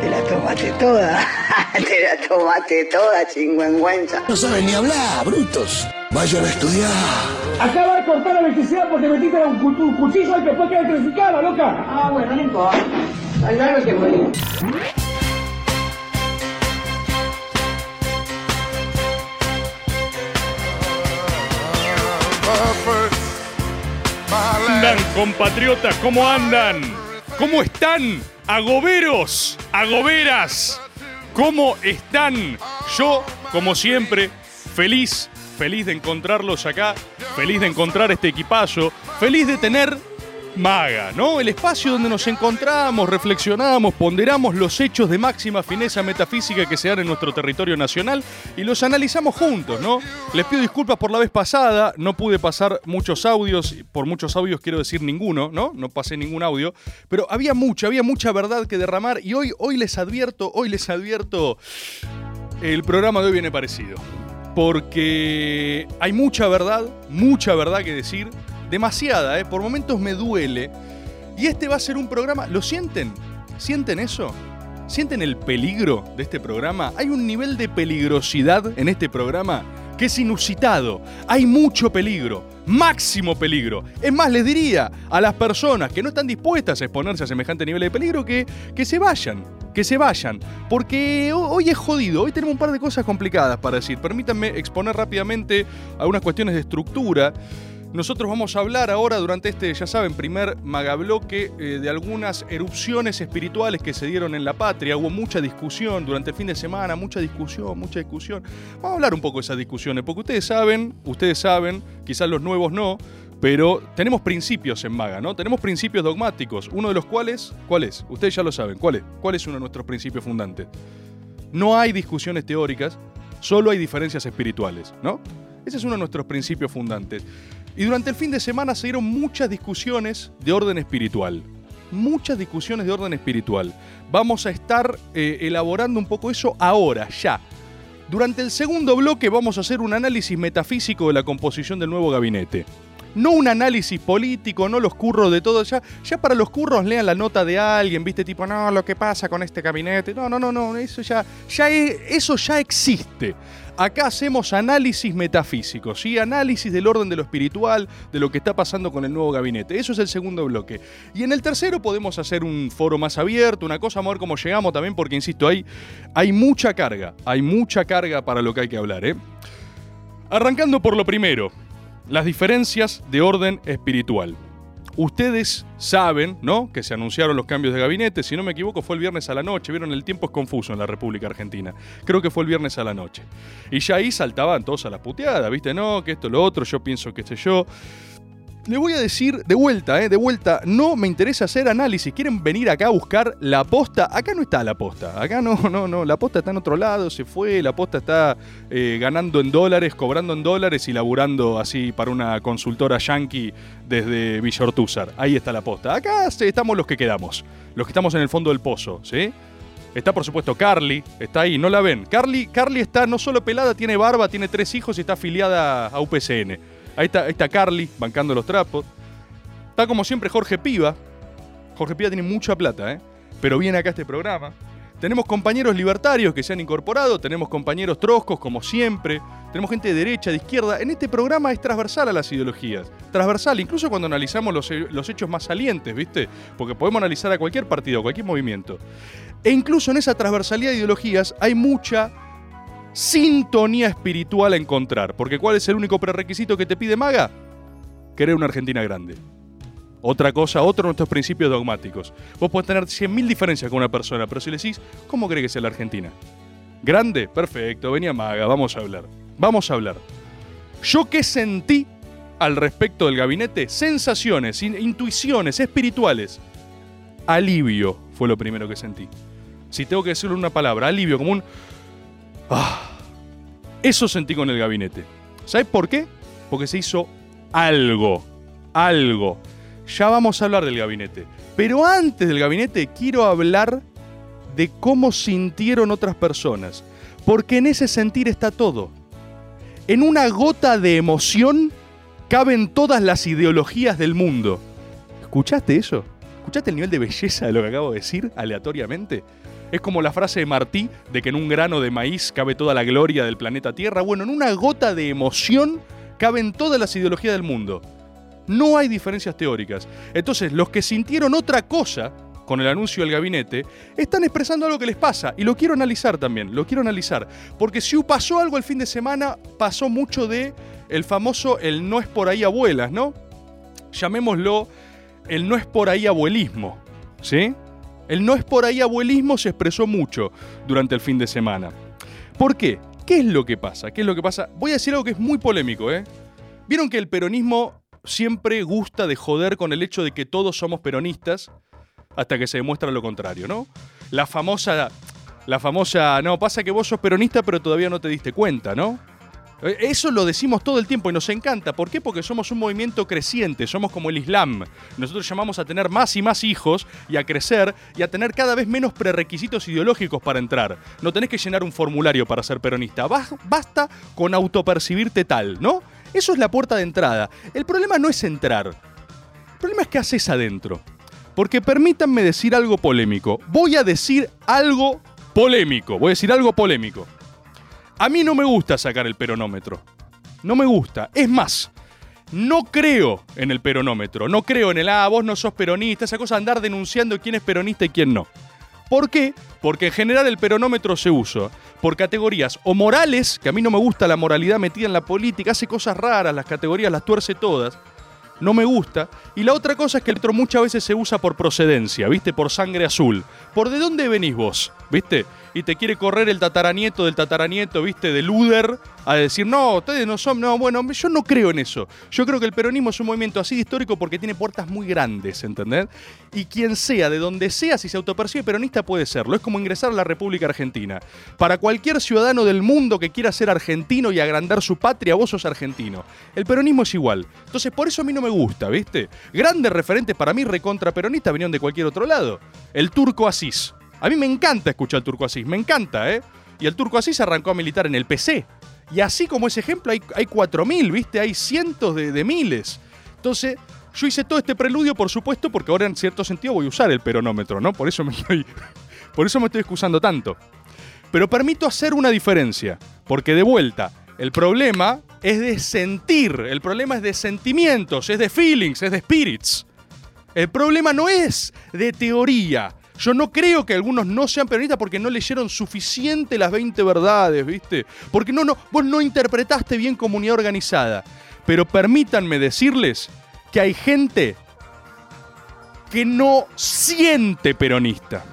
te la tomaste toda. te la tomaste toda, chingüengüenza. No saben ni hablar, brutos. Vayan a estudiar. Acaba de cortar la electricidad porque metiste un, cu- un cuchillo y después queda electrificada, loca. Ah, bueno, no importa. Hay algo que morir. andan, compatriotas? ¿Cómo andan? ¿Cómo están? Agoberos, agoberas. ¿Cómo están? Yo, como siempre, feliz, feliz de encontrarlos acá, feliz de encontrar este equipazo, feliz de tener Maga, ¿no? El espacio donde nos encontramos, reflexionamos, ponderamos los hechos de máxima fineza metafísica que se dan en nuestro territorio nacional y los analizamos juntos, ¿no? Les pido disculpas por la vez pasada, no pude pasar muchos audios, por muchos audios quiero decir ninguno, ¿no? No pasé ningún audio, pero había mucha, había mucha verdad que derramar y hoy, hoy les advierto, hoy les advierto, el programa de hoy viene parecido. Porque hay mucha verdad, mucha verdad que decir, demasiada, ¿eh? por momentos me duele. Y este va a ser un programa, ¿lo sienten? ¿Sienten eso? ¿Sienten el peligro de este programa? Hay un nivel de peligrosidad en este programa que es inusitado. Hay mucho peligro, máximo peligro. Es más, les diría a las personas que no están dispuestas a exponerse a semejante nivel de peligro que, que se vayan, que se vayan. Porque ho- hoy es jodido, hoy tenemos un par de cosas complicadas para decir. Permítanme exponer rápidamente algunas cuestiones de estructura. Nosotros vamos a hablar ahora durante este, ya saben, primer magabloque eh, de algunas erupciones espirituales que se dieron en la patria. Hubo mucha discusión durante el fin de semana, mucha discusión, mucha discusión. Vamos a hablar un poco de esas discusiones, porque ustedes saben, ustedes saben, quizás los nuevos no, pero tenemos principios en Maga, ¿no? Tenemos principios dogmáticos, uno de los cuales, ¿cuál es? Ustedes ya lo saben, ¿cuál es? ¿Cuál es uno de nuestros principios fundantes? No hay discusiones teóricas, solo hay diferencias espirituales, ¿no? Ese es uno de nuestros principios fundantes. Y durante el fin de semana se dieron muchas discusiones de orden espiritual. Muchas discusiones de orden espiritual. Vamos a estar eh, elaborando un poco eso ahora, ya. Durante el segundo bloque vamos a hacer un análisis metafísico de la composición del nuevo gabinete. No un análisis político, no los curros de todo. Ya, ya para los curros lean la nota de alguien, viste, tipo, no, lo que pasa con este gabinete. No, no, no, no, eso ya, ya es- eso ya existe. Acá hacemos análisis metafísicos, ¿sí? análisis del orden de lo espiritual, de lo que está pasando con el nuevo gabinete. Eso es el segundo bloque. Y en el tercero podemos hacer un foro más abierto, una cosa, a ver cómo llegamos también, porque insisto, hay, hay mucha carga, hay mucha carga para lo que hay que hablar. ¿eh? Arrancando por lo primero, las diferencias de orden espiritual. Ustedes saben, ¿no? Que se anunciaron los cambios de gabinete. Si no me equivoco, fue el viernes a la noche. Vieron, el tiempo es confuso en la República Argentina. Creo que fue el viernes a la noche. Y ya ahí saltaban todos a la puteada, ¿viste? No, que esto, lo otro, yo pienso que sé yo. Le voy a decir de vuelta, ¿eh? De vuelta, no me interesa hacer análisis. ¿Quieren venir acá a buscar la posta? Acá no está la posta. Acá no, no, no. La posta está en otro lado, se fue. La posta está eh, ganando en dólares, cobrando en dólares y laburando así para una consultora yankee desde Villa Ortúzar. Ahí está la posta. Acá estamos los que quedamos. Los que estamos en el fondo del pozo, ¿sí? Está por supuesto Carly, está ahí, no la ven. Carly, Carly está no solo pelada, tiene barba, tiene tres hijos y está afiliada a UPCN. Ahí está, está Carly, bancando los trapos. Está como siempre Jorge Piva. Jorge Piva tiene mucha plata, ¿eh? Pero viene acá a este programa. Tenemos compañeros libertarios que se han incorporado, tenemos compañeros troscos como siempre, tenemos gente de derecha, de izquierda. En este programa es transversal a las ideologías, transversal, incluso cuando analizamos los, los hechos más salientes, ¿viste? Porque podemos analizar a cualquier partido, a cualquier movimiento. E incluso en esa transversalidad de ideologías hay mucha sintonía espiritual a encontrar. Porque ¿cuál es el único prerequisito que te pide Maga? Querer una Argentina grande. Otra cosa, otro de nuestros principios dogmáticos. Vos podés tener 100.000 diferencias con una persona, pero si le decís, ¿cómo cree que sea la Argentina? ¿Grande? Perfecto, venía Maga, vamos a hablar. Vamos a hablar. ¿Yo qué sentí al respecto del gabinete? Sensaciones, in- intuiciones espirituales. Alivio fue lo primero que sentí. si tengo que decirlo en una palabra, alivio, como un... Ah, eso sentí con el gabinete. ¿Sabes por qué? Porque se hizo algo, algo. Ya vamos a hablar del gabinete. Pero antes del gabinete quiero hablar de cómo sintieron otras personas. Porque en ese sentir está todo. En una gota de emoción caben todas las ideologías del mundo. ¿Escuchaste eso? ¿Escuchaste el nivel de belleza de lo que acabo de decir aleatoriamente? Es como la frase de Martí de que en un grano de maíz cabe toda la gloria del planeta Tierra. Bueno, en una gota de emoción caben todas las ideologías del mundo. No hay diferencias teóricas. Entonces, los que sintieron otra cosa con el anuncio del gabinete, están expresando algo que les pasa. Y lo quiero analizar también, lo quiero analizar. Porque si pasó algo el fin de semana, pasó mucho de el famoso el no es por ahí abuelas, ¿no? Llamémoslo el no es por ahí abuelismo, ¿sí? El no es por ahí abuelismo se expresó mucho durante el fin de semana. ¿Por qué? ¿Qué es lo que pasa? ¿Qué es lo que pasa? Voy a decir algo que es muy polémico, ¿eh? Vieron que el peronismo siempre gusta de joder con el hecho de que todos somos peronistas hasta que se demuestra lo contrario, ¿no? La famosa la famosa, no, pasa que vos sos peronista pero todavía no te diste cuenta, ¿no? Eh, Eso lo decimos todo el tiempo y nos encanta. ¿Por qué? Porque somos un movimiento creciente, somos como el Islam. Nosotros llamamos a tener más y más hijos y a crecer y a tener cada vez menos prerequisitos ideológicos para entrar. No tenés que llenar un formulario para ser peronista. Bas- Basta con autopercibirte tal, ¿no? Eso es la puerta de entrada. El problema no es entrar. El problema es qué haces adentro. Porque permítanme decir algo polémico. Voy a decir algo polémico. Voy a decir algo polémico. A mí no me gusta sacar el peronómetro. No me gusta. Es más, no creo en el peronómetro. No creo en el, ah, vos no sos peronista, esa cosa de andar denunciando quién es peronista y quién no. ¿Por qué? Porque en general el peronómetro se usa por categorías o morales, que a mí no me gusta la moralidad metida en la política, hace cosas raras, las categorías las tuerce todas, no me gusta. Y la otra cosa es que el otro muchas veces se usa por procedencia, ¿viste? Por sangre azul. ¿Por de dónde venís vos? ¿Viste? Y te quiere correr el tataranieto del tataranieto, ¿viste? De Luder a decir, no, ustedes no son, no, bueno, yo no creo en eso. Yo creo que el peronismo es un movimiento así histórico porque tiene puertas muy grandes, ¿entendés? Y quien sea, de donde sea, si se autopercibe peronista puede serlo. Es como ingresar a la República Argentina. Para cualquier ciudadano del mundo que quiera ser argentino y agrandar su patria, vos sos argentino. El peronismo es igual. Entonces, por eso a mí no me gusta, ¿viste? Grandes referentes para mí recontra peronistas vinieron de cualquier otro lado. El turco Asís. A mí me encanta escuchar al turco Asís, me encanta, ¿eh? Y el turco Asís arrancó a militar en el PC. Y así como ese ejemplo, hay, hay 4.000, ¿viste? Hay cientos de, miles. Entonces, yo hice todo este preludio, por supuesto, porque ahora en cierto sentido voy a usar el peronómetro, ¿no? Por eso por eso me estoy excusando tanto. Pero permito hacer una diferencia, porque de vuelta, el problema es de sentir, el problema es de sentimientos, es de feelings, es de spirits. El problema no es de teoría. Yo no creo que algunos no sean peronistas porque no leyeron suficiente las 20 verdades, ¿viste? Porque no, no, vos no interpretaste bien comunidad organizada. Pero permítanme decirles que hay gente que no siente peronista.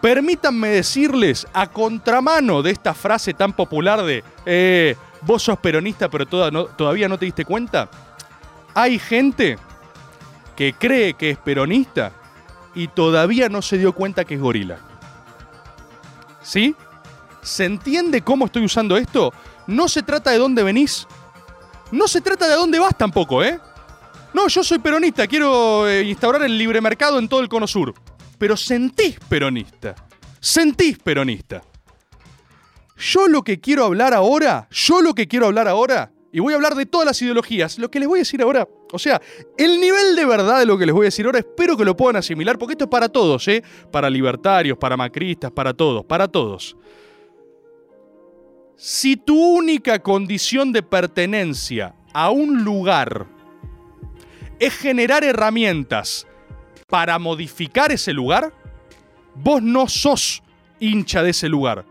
Permítanme decirles, a contramano de esta frase tan popular de eh, vos sos peronista pero todavía no te diste cuenta, hay gente que cree que es peronista y todavía no se dio cuenta que es gorila. ¿Sí? ¿Se entiende cómo estoy usando esto? No se trata de dónde venís. No se trata de dónde vas tampoco, ¿eh? No, yo soy peronista, quiero eh, instaurar el libre mercado en todo el cono sur. Pero sentís peronista. Sentís peronista. Yo lo que quiero hablar ahora, yo lo que quiero hablar ahora, y voy a hablar de todas las ideologías, lo que les voy a decir ahora, o sea, el nivel de verdad de lo que les voy a decir ahora, espero que lo puedan asimilar, porque esto es para todos, ¿eh? Para libertarios, para macristas, para todos, para todos. Si tu única condición de pertenencia a un lugar es generar herramientas para modificar ese lugar, vos no sos hincha de ese lugar.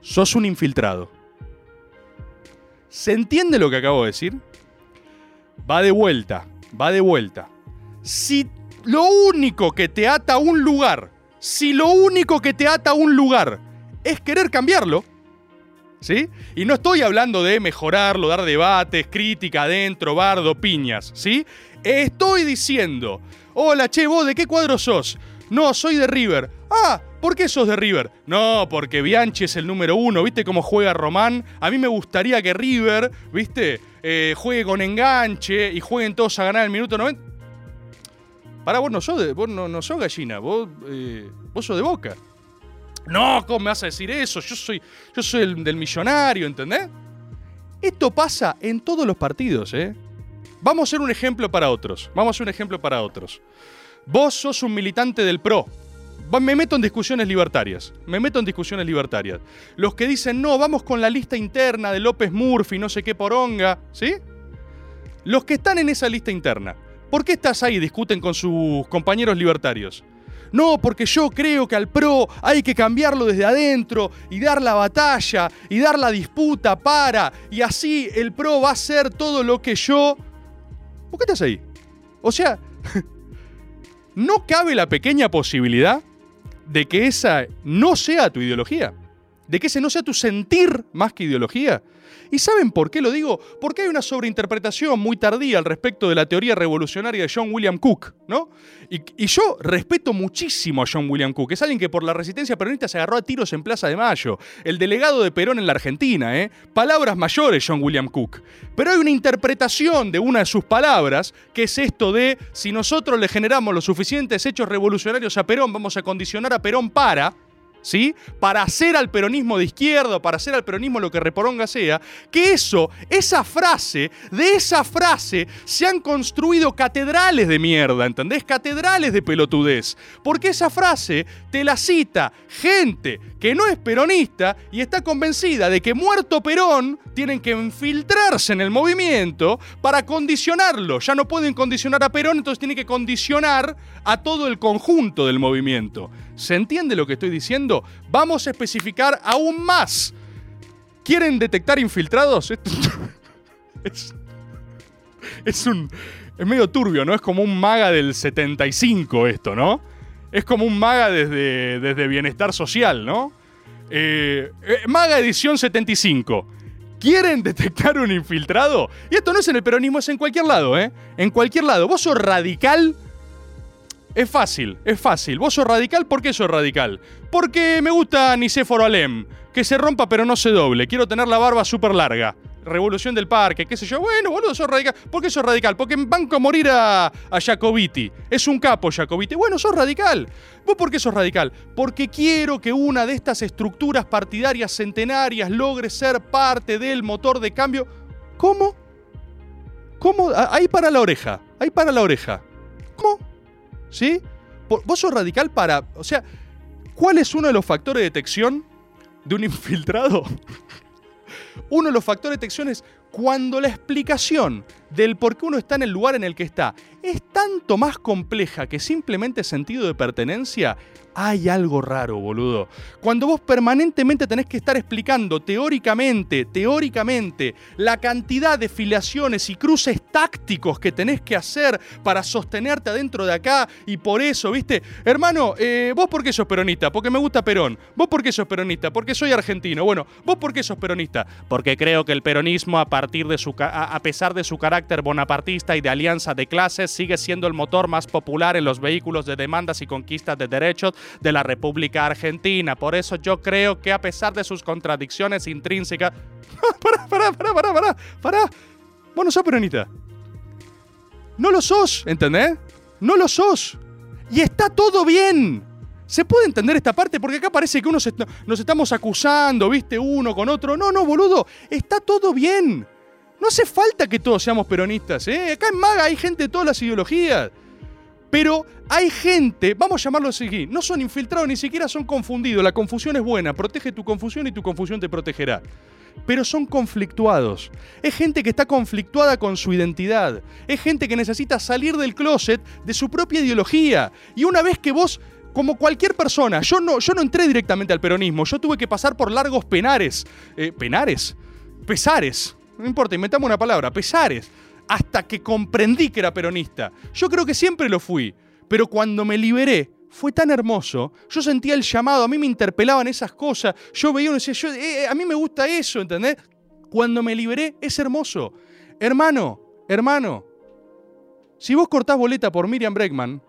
Sos un infiltrado. ¿Se entiende lo que acabo de decir? Va de vuelta, va de vuelta. Si lo único que te ata a un lugar, si lo único que te ata a un lugar es querer cambiarlo, ¿sí? Y no estoy hablando de mejorarlo, dar debates, crítica adentro, bardo, piñas, ¿sí? Estoy diciendo, hola, che, vos, ¿de qué cuadro sos? No, soy de River. Ah, ¿por qué sos de River? No, porque Bianchi es el número uno. ¿Viste cómo juega Román? A mí me gustaría que River, ¿viste? Eh, juegue con enganche y jueguen todos a ganar el minuto 90. Para vos no sos, vos no, no gallina, vos, eh, vos sos de boca. No, ¿cómo me vas a decir eso? Yo soy, yo soy el del millonario, ¿entendés? Esto pasa en todos los partidos, ¿eh? Vamos a hacer un ejemplo para otros. Vamos a hacer un ejemplo para otros. Vos sos un militante del PRO. Me meto en discusiones libertarias. Me meto en discusiones libertarias. Los que dicen, no, vamos con la lista interna de López Murphy, no sé qué poronga, ¿sí? Los que están en esa lista interna. ¿Por qué estás ahí? Discuten con sus compañeros libertarios. No, porque yo creo que al PRO hay que cambiarlo desde adentro y dar la batalla y dar la disputa para. Y así el PRO va a hacer todo lo que yo. ¿Por qué estás ahí? O sea, no cabe la pequeña posibilidad de que esa no sea tu ideología. De que ese no sea tu sentir más que ideología. ¿Y saben por qué lo digo? Porque hay una sobreinterpretación muy tardía al respecto de la teoría revolucionaria de John William Cook, ¿no? Y, yo respeto muchísimo a John William Cook. Es alguien que por la resistencia peronista se agarró a tiros en Plaza de Mayo. El delegado de Perón en la Argentina, ¿eh? Palabras mayores, John William Cook. Pero hay una interpretación de una de sus palabras, que es esto de, si nosotros le generamos los suficientes hechos revolucionarios a Perón, vamos a condicionar a Perón para... ¿sí? Para hacer al peronismo de izquierda, para hacer al peronismo lo que reporonga sea, que eso, esa frase, de esa frase se han construido catedrales de mierda, ¿entendés? Catedrales de pelotudez. Porque esa frase te la cita gente que no es peronista y está convencida de que muerto Perón tienen que infiltrarse en el movimiento para condicionarlo. Ya no pueden condicionar a Perón, entonces tienen que condicionar a todo el conjunto del movimiento. ¿Se entiende lo que estoy diciendo? Vamos a especificar aún más. ¿Quieren detectar infiltrados? Es, es un. Es medio turbio, ¿no? Es como un maga del 75 esto, ¿no? Es como un maga desde, desde Bienestar Social, ¿no? Eh, eh, maga edición 75. ¿Quieren detectar un infiltrado? Y esto no es en el peronismo, es en cualquier lado, ¿eh? En cualquier lado. ¿Vos sos radical? Es fácil, es fácil. ¿Vos sos radical? ¿Por qué sos radical? Porque me gusta Nicéforo Alem. Que se rompa pero no se doble. Quiero tener la barba súper larga. Revolución del Parque, qué sé yo. Bueno, boludo, sos radical. ¿Por qué sos radical? Porque banco a morir a, a Jacobiti. Es un capo Jacobiti. Bueno, sos radical. ¿Vos por qué sos radical? Porque quiero que una de estas estructuras partidarias centenarias logre ser parte del motor de cambio. ¿Cómo? ¿Cómo? Ah, Ahí para la oreja. Ahí para la oreja. ¿Cómo? ¿Sí? Vos sos radical para. O sea, ¿cuál es uno de los factores de detección de un infiltrado? Uno de los factores de detección es cuando la explicación del por qué uno está en el lugar en el que está es tanto más compleja que simplemente sentido de pertenencia, hay algo raro, boludo. Cuando vos permanentemente tenés que estar explicando teóricamente, teóricamente, la cantidad de filiaciones y cruces tácticos que tenés que hacer para sostenerte adentro de acá y por eso, ¿viste? Hermano, eh, vos por qué sos peronista? Porque me gusta Perón. ¿Vos por qué sos peronista? Porque soy argentino. Bueno, ¿vos por qué sos peronista? Porque creo que el peronismo, a a pesar de su carácter bonapartista y de alianza de clases, sigue siendo el motor más popular en los vehículos de demandas y conquistas de derechos de la República Argentina. Por eso yo creo que a pesar de sus contradicciones intrínsecas... pará, pará, pará, pará, pará, pará. Vos no sos peronista. No lo sos, ¿entendés? No lo sos. Y está todo bien. ¿Se puede entender esta parte? Porque acá parece que uno se- nos estamos acusando, ¿viste? Uno con otro. No, no, boludo. Está todo bien. No hace falta que todos seamos peronistas, ¿eh? Acá en Maga hay gente de todas las ideologías. Pero hay gente, vamos a llamarlo así, no son infiltrados, ni siquiera son confundidos. La confusión es buena, protege tu confusión y tu confusión te protegerá. Pero son conflictuados. Es gente que está conflictuada con su identidad. Es gente que necesita salir del closet de su propia ideología. Y una vez que vos, como cualquier persona, yo no, yo no entré directamente al peronismo, yo tuve que pasar por largos penares. Eh, ¿Penares? Pesares. No importa, inventamos una palabra, pesares hasta que comprendí que era peronista. Yo creo que siempre lo fui, pero cuando me liberé fue tan hermoso. Yo sentía el llamado, a mí me interpelaban esas cosas. Yo veía uno y decía, yo, eh, a mí me gusta eso, ¿entendés? Cuando me liberé es hermoso. Hermano, hermano, si vos cortás boleta por Miriam Bregman,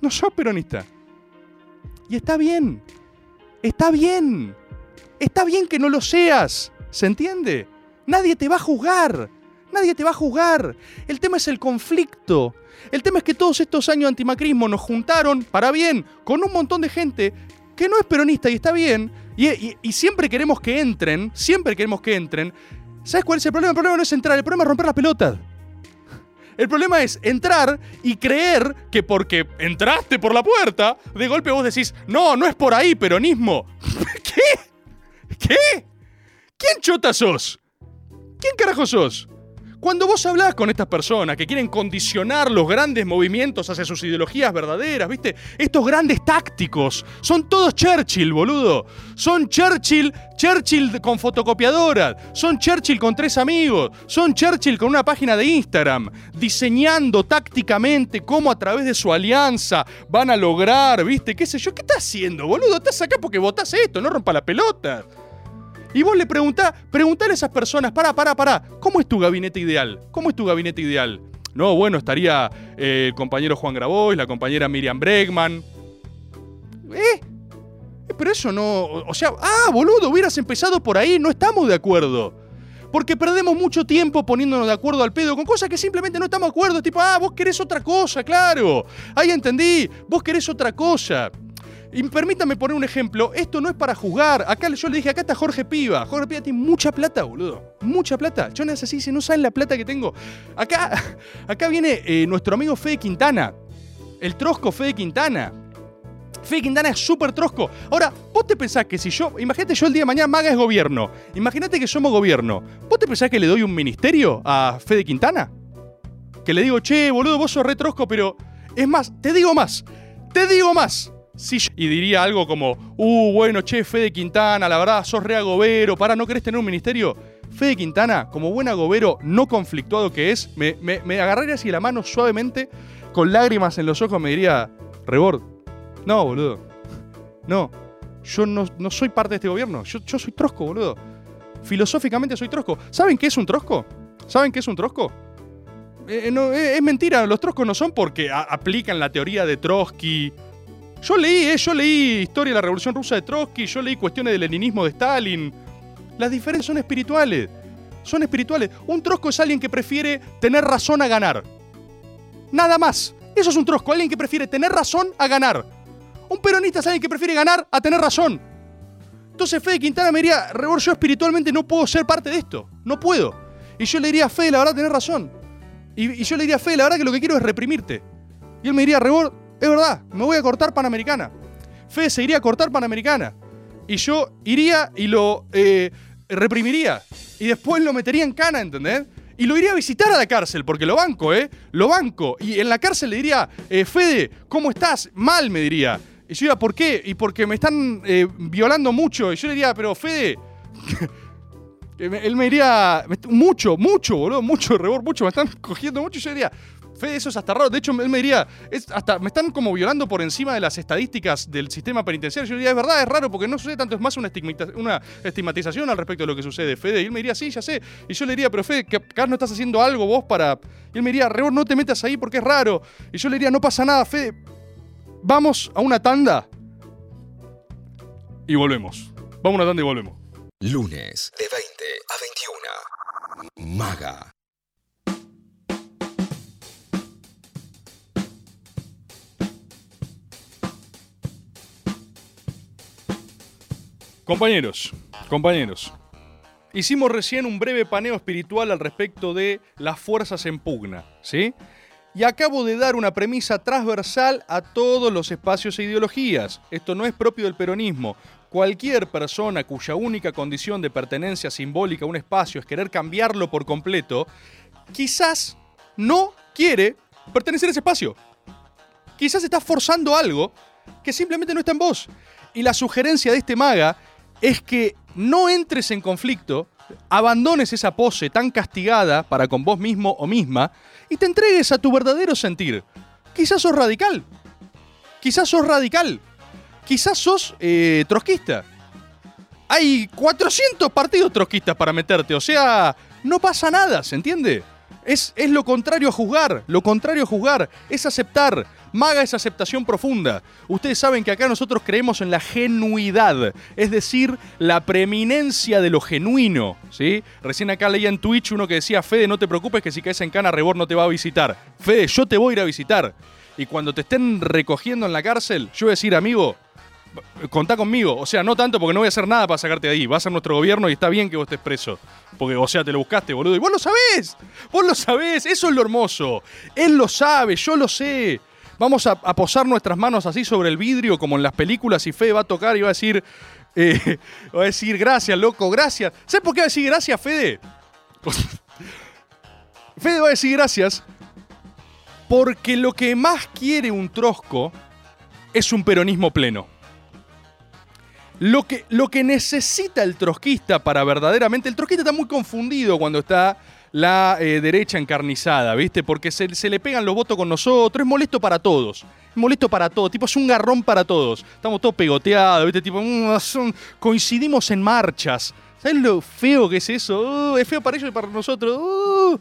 No sos peronista. Y está bien. Está bien. Está bien que no lo seas. ¿Se entiende? Nadie te va a juzgar. Nadie te va a juzgar. El tema es el conflicto. El tema es que todos estos años de antimacrismo nos juntaron, para bien, con un montón de gente que no es peronista y está bien, y, y- siempre queremos que entren, siempre queremos que entren. ¿Sabes cuál es el problema? El problema no es entrar, el problema es romper las pelotas. El problema es entrar y creer que porque entraste por la puerta, de golpe vos decís, no, no es por ahí, peronismo. ¿Qué? ¿Qué? ¿Quién chota sos? ¿Quién carajo sos? Cuando vos hablás con estas personas que quieren condicionar los grandes movimientos hacia sus ideologías verdaderas, ¿viste? Estos grandes tácticos son todos Churchill, boludo. Son Churchill, Churchill con fotocopiadoras, son Churchill con tres amigos, son Churchill con una página de Instagram, diseñando tácticamente cómo a través de su alianza van a lograr, ¿viste? ¿Qué sé yo? ¿Qué estás haciendo, boludo? Estás acá porque votás esto, no rompa la pelota. Y vos le preguntás, preguntale a esas personas, pará, pará, pará, ¿cómo es tu gabinete ideal? ¿Cómo es tu gabinete ideal? No, bueno, estaría eh, el compañero Juan Grabois, la compañera Miriam Bregman. ¿Eh? Eh, Pero eso no. O sea, ah, boludo, hubieras empezado por ahí, no estamos de acuerdo. Porque perdemos mucho tiempo poniéndonos de acuerdo al pedo con cosas que simplemente no estamos de acuerdo. Tipo, ah, vos querés otra cosa, claro. Ahí entendí, vos querés otra cosa. Y permítame poner un ejemplo, esto no es para juzgar. Acá yo le dije, acá está Jorge Piva. Jorge Piva tiene mucha plata, boludo. Mucha plata. Yo así, si no saben la plata que tengo. Acá, acá viene eh, nuestro amigo Fede Quintana. El trosco Fede Quintana. Fede Quintana es súper trosco. Ahora, vos te pensás que si yo. Imagínate yo el día de mañana Maga es gobierno. Imagínate que somos gobierno. ¿Vos te pensás que le doy un ministerio a Fede Quintana? Que le digo, che, boludo, vos sos re trosco, pero. Es más, te digo más. Te digo más. Y diría algo como, uh, bueno, che, Fede Quintana, la verdad, sos re agobero, para, ¿no querés tener un ministerio? Fede Quintana, como buen agobero no conflictuado que es, me, me, agarraría así la mano suavemente, con lágrimas en los ojos, me diría, Rebord, no, boludo, no, yo no, no soy parte de este gobierno, yo, yo soy trosco, boludo. Filosóficamente soy trosco. ¿Saben qué es un trosco? ¿Saben qué es un trosco? Eh, no, eh, es mentira, los troscos no son porque aplican la teoría de Trotsky. Yo leí, eh, yo leí Historia de la Revolución Rusa de Trotsky, yo leí cuestiones del leninismo de Stalin. Las diferencias son espirituales. Son espirituales. Un trosco es alguien que prefiere tener razón a ganar. Nada más. Eso es un trosco, alguien que prefiere tener razón a ganar. Un peronista es alguien que prefiere ganar a tener razón. Entonces Fede Quintana me diría, Rebor, yo espiritualmente no puedo ser parte de esto. No puedo. Y yo le diría, Fede, la verdad tenés razón. Y, y yo le diría, Fede, la verdad que lo que quiero es reprimirte. Y él me diría, Rebor, es verdad, me voy a cortar Panamericana. Fede se iría a cortar Panamericana. Y yo iría y lo eh, reprimiría. Y después lo metería en cana, ¿entendés? Y lo iría a visitar a la cárcel, porque lo banco, ¿eh? Lo banco. Y en la cárcel le diría, eh, Fede, ¿cómo estás? Mal, me diría. Y yo diría, ¿por qué? Y porque me están eh, violando mucho. Y yo le diría, pero Fede, él me diría, mucho, mucho, boludo, mucho, rebor, mucho, me están cogiendo mucho. Y yo diría, Fede, eso es hasta raro. De hecho, él me diría, hasta, me están como violando por encima de las estadísticas del sistema penitenciario. Yo diría, es verdad, es raro, porque no sucede tanto, es más una estigmatización al respecto de lo que sucede, Fede. Y él me diría, sí, ya sé. Y yo le diría, pero Fede, que acá no estás haciendo algo vos para. Y él me diría, rebor, no te metas ahí porque es raro. Y yo le diría, no pasa nada, Fede. Vamos a una tanda. Y volvemos. Vamos a una tanda y volvemos. Lunes de 20 a 21. Maga. Compañeros, compañeros, hicimos recién un breve paneo espiritual al respecto de las fuerzas en pugna, ¿sí? Y acabo de dar una premisa transversal a todos los espacios e ideologías. Esto no es propio del peronismo. Cualquier persona cuya única condición de pertenencia simbólica a un espacio es querer cambiarlo por completo, quizás no quiere pertenecer a ese espacio. Quizás estás forzando algo que simplemente no está en vos. Y la sugerencia de este maga es que no entres en conflicto, abandones esa pose tan castigada para con vos mismo o misma y te entregues a tu verdadero sentir. Quizás sos radical. Quizás sos radical. Quizás sos eh, trotskista. Hay 400 partidos trotskistas para meterte, o sea, no pasa nada, ¿se entiende? Es, es lo contrario a juzgar, lo contrario a juzgar es aceptar. Maga es aceptación profunda. Ustedes saben que acá nosotros creemos en la genuidad, es decir, la preeminencia de lo genuino. ¿sí? Recién acá leía en Twitch uno que decía, Fede, no te preocupes que si caes en cana, Rebor no te va a visitar. Fede, yo te voy a ir a visitar. Y cuando te estén recogiendo en la cárcel, yo voy a decir, amigo, contá conmigo. O sea, no tanto porque no voy a hacer nada para sacarte de ahí. Va a ser nuestro gobierno y está bien que vos estés preso. Porque, o sea, te lo buscaste, boludo. Y vos lo sabés. Vos lo sabés. Eso es lo hermoso. Él lo sabe, yo lo sé. Vamos a, posar nuestras manos así sobre el vidrio, como en las películas, y Fede va a tocar y va a decir. eh, va a decir, gracias, loco, gracias. ¿Sabes por qué va a decir gracias, Fede? Fede va a decir gracias porque lo que más quiere un trosco es un peronismo pleno. Lo que, lo que necesita el trotskista para verdaderamente. El trotskista está muy confundido cuando está la eh, derecha encarnizada, ¿viste? Porque se, se le pegan los votos con nosotros, es molesto para todos. Es molesto para todos, tipo, es un garrón para todos. Estamos todos pegoteados, ¿viste? Tipo, mm, son- coincidimos en marchas. ¿Sabes lo feo que es eso? Uh, es feo para ellos y para nosotros. Uh.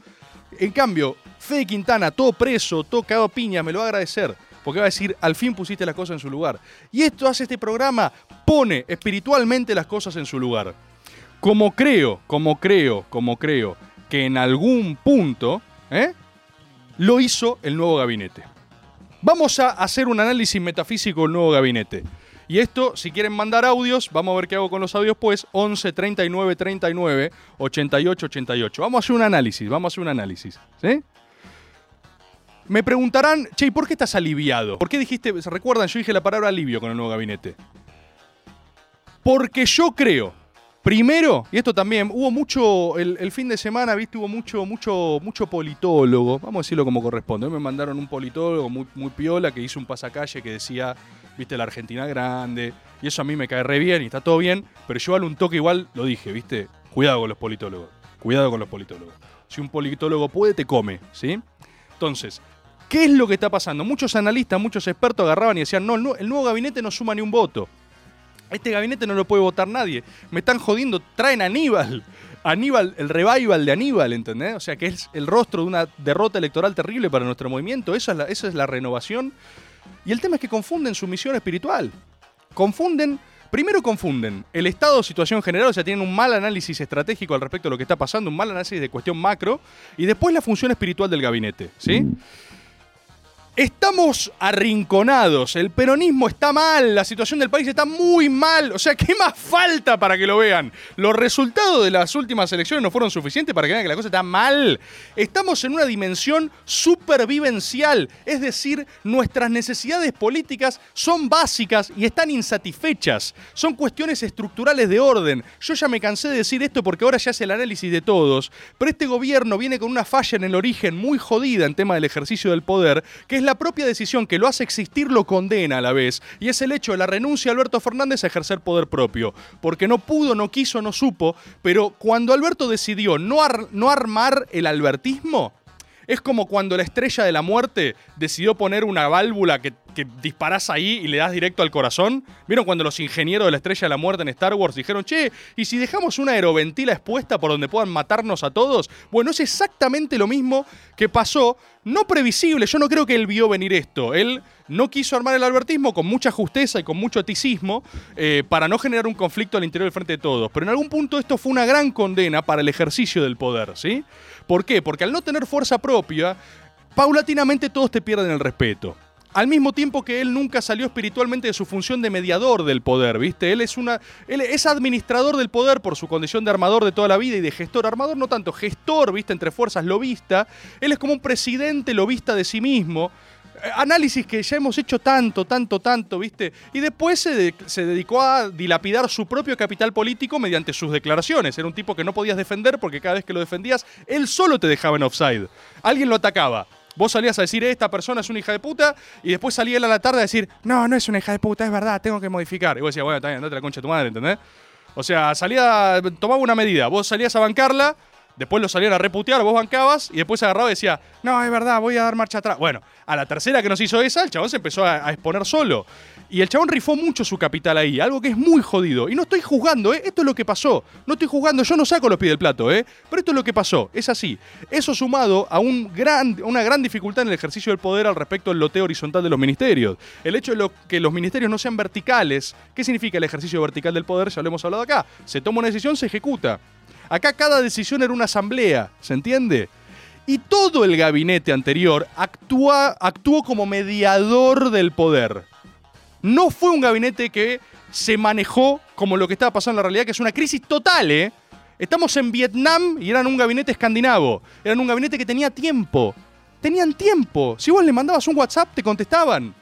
En cambio, Fede Quintana, todo preso, todo cagado piña, me lo va a agradecer. Porque va a decir, al fin pusiste las cosas en su lugar. Y esto hace este programa, pone espiritualmente las cosas en su lugar. Como creo, como creo, como creo que en algún punto ¿eh? lo hizo el nuevo gabinete. Vamos a hacer un análisis metafísico del nuevo gabinete. Y esto, si quieren mandar audios, vamos a ver qué hago con los audios, pues 11 39 39 88 88. Vamos a hacer un análisis, vamos a hacer un análisis. ¿Sí? Me preguntarán, che, ¿y por qué estás aliviado? ¿Por qué dijiste, se recuerdan, yo dije la palabra alivio con el nuevo gabinete? Porque yo creo, primero, y esto también, hubo mucho, el, fin de semana, viste, hubo mucho, mucho, mucho politólogo, vamos a decirlo como corresponde. Me mandaron un politólogo muy, muy piola que hizo un pasacalle que decía, viste, la Argentina grande, y eso a mí me cae re bien y está todo bien, pero yo vale un toque igual, lo dije, viste, cuidado con los politólogos, cuidado con los politólogos. Si un politólogo puede, te come, ¿sí? Entonces, ¿qué es lo que está pasando? Muchos analistas, muchos expertos agarraban y decían, no, el nuevo gabinete no suma ni un voto. Este gabinete no lo puede votar nadie. Me están jodiendo, traen a Aníbal. Aníbal, el revival de Aníbal, ¿entendés? O sea, que es el rostro de una derrota electoral terrible para nuestro movimiento. Esa es la, esa es la renovación. Y el tema es que confunden su misión espiritual. Confunden, primero confunden el estado de situación general, o sea, tienen un mal análisis estratégico al respecto de lo que está pasando, un mal análisis de cuestión macro, y después la función espiritual del gabinete, ¿sí? Estamos arrinconados, el peronismo está mal, la situación del país está muy mal, o sea, ¿qué más falta para que lo vean? Los resultados de las últimas elecciones no fueron suficientes para que vean que la cosa está mal. Estamos en una dimensión supervivencial, es decir, nuestras necesidades políticas son básicas y están insatisfechas, son cuestiones estructurales de orden. Yo ya me cansé de decir esto porque ahora ya hace el análisis de todos, pero este gobierno viene con una falla en el origen muy jodida en tema del ejercicio del poder, que es la propia decisión que lo hace existir, lo condena a la vez, y es el hecho de la renuncia de Alberto Fernández a ejercer poder propio, porque no pudo, no quiso, no supo, pero cuando Alberto decidió no, no armar el albertismo, es como cuando la estrella de la muerte decidió poner una válvula que, que disparás ahí y le das directo al corazón. ¿Vieron cuando los ingenieros de la estrella de la muerte en Star Wars dijeron, che, ¿y si dejamos una aeroventila expuesta por donde puedan matarnos a todos? Bueno, es exactamente lo mismo que pasó, no previsible, yo no creo que él vio venir esto. Él no quiso armar el albertismo con mucha justeza y con mucho eticismo eh, para no generar un conflicto al interior del frente de todos. Pero en algún punto esto fue una gran condena para el ejercicio del poder, ¿sí? ¿Por qué? Porque al no tener fuerza propia, paulatinamente todos te pierden el respeto. Al mismo tiempo que él nunca salió espiritualmente de su función de mediador del poder, ¿viste? Él es una él es administrador del poder por su condición de armador de toda la vida y de gestor, armador no tanto, gestor, ¿viste? Entre fuerzas lobista. Él es como un presidente lobista de sí mismo. Eh, Análisis que ya hemos hecho tanto, tanto, tanto, ¿viste? Y después se, se dedicó a dilapidar su propio capital político mediante sus declaraciones. Era un tipo que no podías defender porque cada vez que lo defendías, él solo te dejaba en offside. Alguien lo atacaba. Vos salías a decir, esta persona es una hija de puta, y después salía él a la tarde a decir, no, no es una hija de puta, es verdad, tengo que modificar. Y vos decías, bueno, bien, andate la concha de tu madre, ¿entendés? O sea, salía, tomaba una medida, vos salías a bancarla, Después lo salían a reputear, vos bancabas y después agarraba y decía, no, es verdad, voy a dar marcha atrás. Bueno, a la tercera que nos hizo esa, el chabón se empezó a, a exponer solo. Y el chabón rifó mucho su capital ahí, algo que es muy jodido. Y no estoy juzgando, ¿eh? Esto es lo que pasó. No estoy juzgando, yo no saco los pies del plato, ¿eh? Pero esto es lo que pasó, es así. Eso sumado a un gran, una gran dificultad en el ejercicio del poder al respecto del loteo horizontal de los ministerios. El hecho de lo- que los ministerios no sean verticales. ¿Qué significa el ejercicio vertical del poder? Ya lo hemos hablado acá. Se toma una decisión, se ejecuta. Acá cada decisión era una asamblea, ¿se entiende? Y todo el gabinete anterior actuó como mediador del poder. No fue un gabinete que se manejó como lo que estaba pasando en la realidad, que es una crisis total, ¿eh? Estamos en Vietnam y eran un gabinete escandinavo. Eran un gabinete que tenía tiempo. Tenían tiempo. Si vos le mandabas un WhatsApp, te contestaban.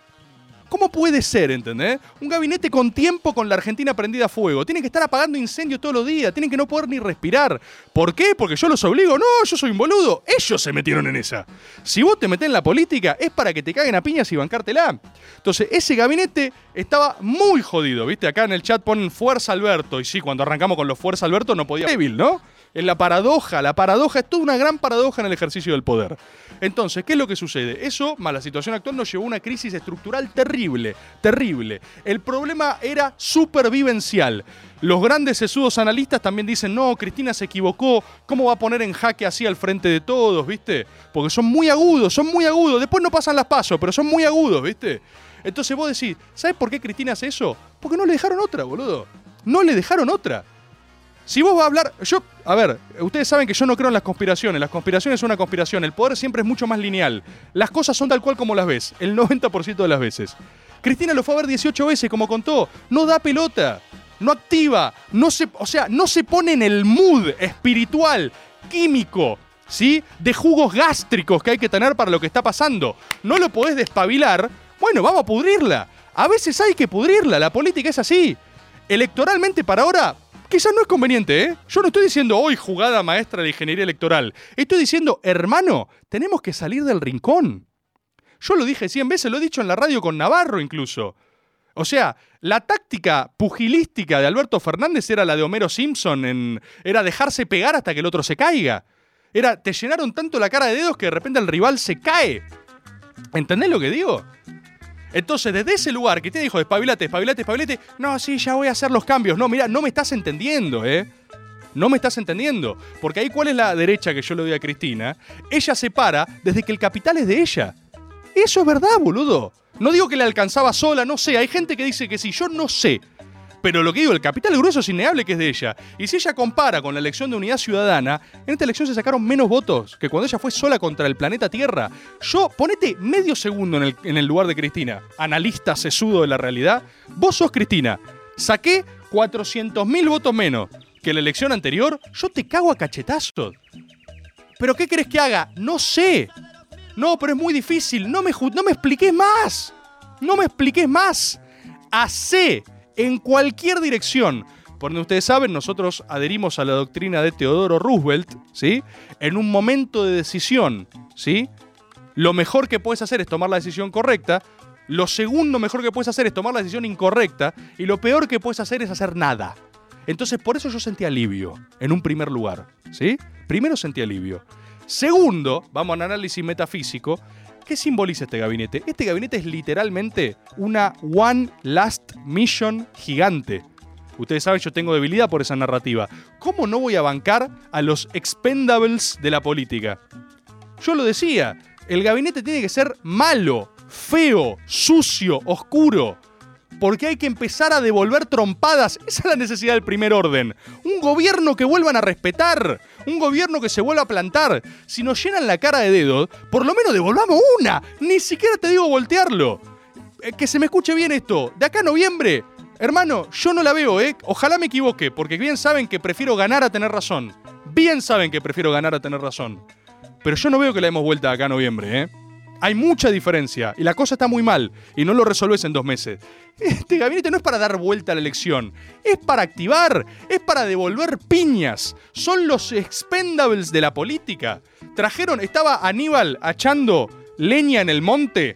¿Cómo puede ser, entendés? Un gabinete con tiempo con la Argentina prendida a fuego. Tienen que estar apagando incendios todos los días. Tienen que no poder ni respirar. ¿Por qué? Porque yo los obligo. No, yo soy un boludo. Ellos se metieron en esa. Si vos te metés en la política, es para que te caguen a piñas y bancártela. Entonces, ese gabinete estaba muy jodido, ¿viste? Acá en el chat ponen Fuerza Alberto. Y sí, cuando arrancamos con los Fuerza Alberto no podía... Débil, ¿no? Es la paradoja. La paradoja es toda una gran paradoja en el ejercicio del poder. Entonces, ¿qué es lo que sucede? Eso, más la situación actual, nos llevó a una crisis estructural terrible, terrible. El problema era supervivencial. Los grandes sesudos analistas también dicen, no, Cristina se equivocó, ¿cómo va a poner en jaque así al frente de todos, viste? Porque son muy agudos, son muy agudos. Después no pasan las pasos, pero son muy agudos, viste? Entonces vos decís, ¿sabes por qué Cristina hace eso? Porque no le dejaron otra, boludo. No le dejaron otra. Si vos vas a hablar, yo, a ver, ustedes saben que yo no creo en las conspiraciones, las conspiraciones son una conspiración, el poder siempre es mucho más lineal, las cosas son tal cual como las ves, el 90% de las veces. Cristina lo fue a ver 18 veces, como contó, no da pelota, no activa, no se, o sea, no se pone en el mood espiritual, químico, ¿sí? De jugos gástricos que hay que tener para lo que está pasando. No lo podés despabilar, bueno, vamos a pudrirla. A veces hay que pudrirla, la política es así. Electoralmente para ahora, quizás no es conveniente, ¿eh? Yo no estoy diciendo hoy jugada maestra de ingeniería electoral. Estoy diciendo, hermano, tenemos que salir del rincón. Yo lo dije 100 veces, lo he dicho en la radio con Navarro incluso. O sea, la táctica pugilística de Alberto Fernández era la de Homero Simpson, en, era dejarse pegar hasta que el otro se caiga. Era, te llenaron tanto la cara de dedos que de repente el rival se cae. ¿Entendés lo que digo? Entonces, desde ese lugar que te dijo, espabilate, espabilate, espabilate, no, sí, ya voy a hacer los cambios. No, mira, no me estás entendiendo, ¿eh? No me estás entendiendo. Porque ahí, ¿cuál es la derecha que yo le doy a Cristina? Ella se para desde que el capital es de ella. Eso es verdad, boludo. No digo que le alcanzaba sola, no sé. Hay gente que dice que sí, yo no sé. Pero lo que digo, el capital grueso es innegable que es de ella. Y si ella compara con la elección de Unidad Ciudadana, en esta elección se sacaron menos votos que cuando ella fue sola contra el planeta Tierra. Yo, ponete medio segundo en el, en el lugar de Cristina, analista sesudo de la realidad. Vos sos Cristina. Saqué 400.000 votos menos que la elección anterior. Yo te cago a cachetazos. ¿Pero qué querés que haga? No sé. No, pero es muy difícil. No me, no me expliques más. No me expliques más. Hacé en cualquier dirección. Por donde ustedes saben, nosotros adherimos a la doctrina de Teodoro Roosevelt, ¿sí? En un momento de decisión, ¿sí? Lo mejor que puedes hacer es tomar la decisión correcta. Lo segundo mejor que puedes hacer es tomar la decisión incorrecta. Y lo peor que puedes hacer es hacer nada. Entonces, por eso yo sentí alivio, en un primer lugar, ¿sí? Primero sentí alivio. Segundo, vamos a un análisis metafísico. ¿Qué simboliza este gabinete? Este gabinete es literalmente una One Last Mission gigante. Ustedes saben, yo tengo debilidad por esa narrativa. ¿Cómo no voy a bancar a los expendables de la política? Yo lo decía, el gabinete tiene que ser malo, feo, sucio, oscuro. Porque hay que empezar a devolver trompadas. Esa es la necesidad del primer orden. Un gobierno que vuelvan a respetar. Un gobierno que se vuelva a plantar. Si nos llenan la cara de dedos, por lo menos devolvamos una. Ni siquiera te digo voltearlo. Eh, que se me escuche bien esto. De acá a noviembre, hermano, yo no la veo, ¿eh? Ojalá me equivoque, porque bien saben que prefiero ganar a tener razón. Bien saben que prefiero ganar a tener razón. Pero yo no veo que la demos vuelta de acá a noviembre, ¿eh? Hay mucha diferencia y la cosa está muy mal y no lo resolves en dos meses. Este gabinete no es para dar vuelta a la elección, es para activar, es para devolver piñas. Son los expendables de la política. Trajeron, estaba Aníbal achando leña en el monte,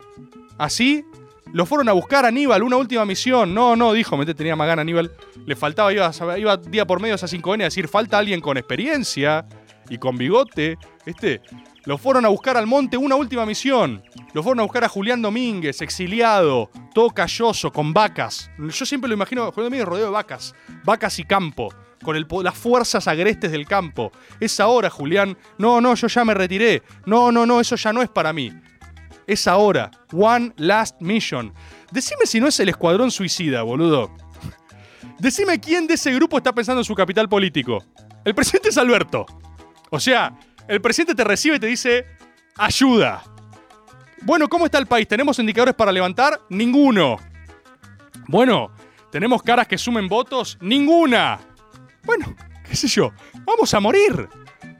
así. Lo fueron a buscar a Aníbal, una última misión. No, no, dijo, mete, tenía más gana Aníbal. Le faltaba, iba, iba día por medio a esa 5N a decir, falta alguien con experiencia. y con bigote, este, lo fueron a buscar al monte una última misión. Lo fueron a buscar a Julián Domínguez, exiliado, todo calloso, con vacas. Yo siempre lo imagino Julián Domínguez rodeado de vacas, vacas y campo, con las fuerzas agrestes del campo. Es ahora, Julián. No, no, yo ya me retiré. No, no, no, eso ya no es para mí. Es ahora. One last mission. Decime si no es el escuadrón suicida, boludo. Decime quién de ese grupo está pensando en su capital político. El presidente es Alberto. O sea, el presidente te recibe y te dice, ayuda. Bueno, ¿cómo está el país? ¿Tenemos indicadores para levantar? Ninguno. Bueno, ¿tenemos caras que sumen votos? Ninguna. Bueno, qué sé yo, vamos a morir.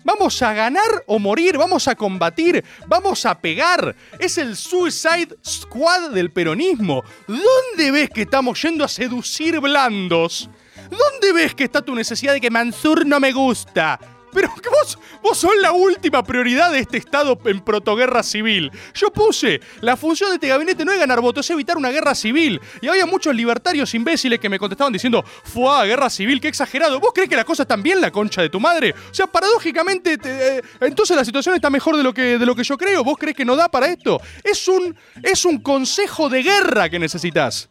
Vamos a ganar o morir, vamos a combatir, vamos a pegar. Es el Suicide Squad del peronismo. ¿Dónde ves que estamos yendo a seducir blandos? ¿Dónde ves que está tu necesidad de que Mansur no me gusta? Pero vos, vos sos la última prioridad de este Estado en protoguerra civil. Yo puse, la función de este gabinete no es ganar votos, es evitar una guerra civil. Y había muchos libertarios imbéciles que me contestaban diciendo, fue guerra civil, qué exagerado. ¿Vos crees que la cosa está bien, la concha de tu madre? O sea, paradójicamente, te- eh, entonces la situación está mejor de lo, que, de lo que yo creo. ¿Vos crees que no da para esto? Es un, es un consejo de guerra que necesitas.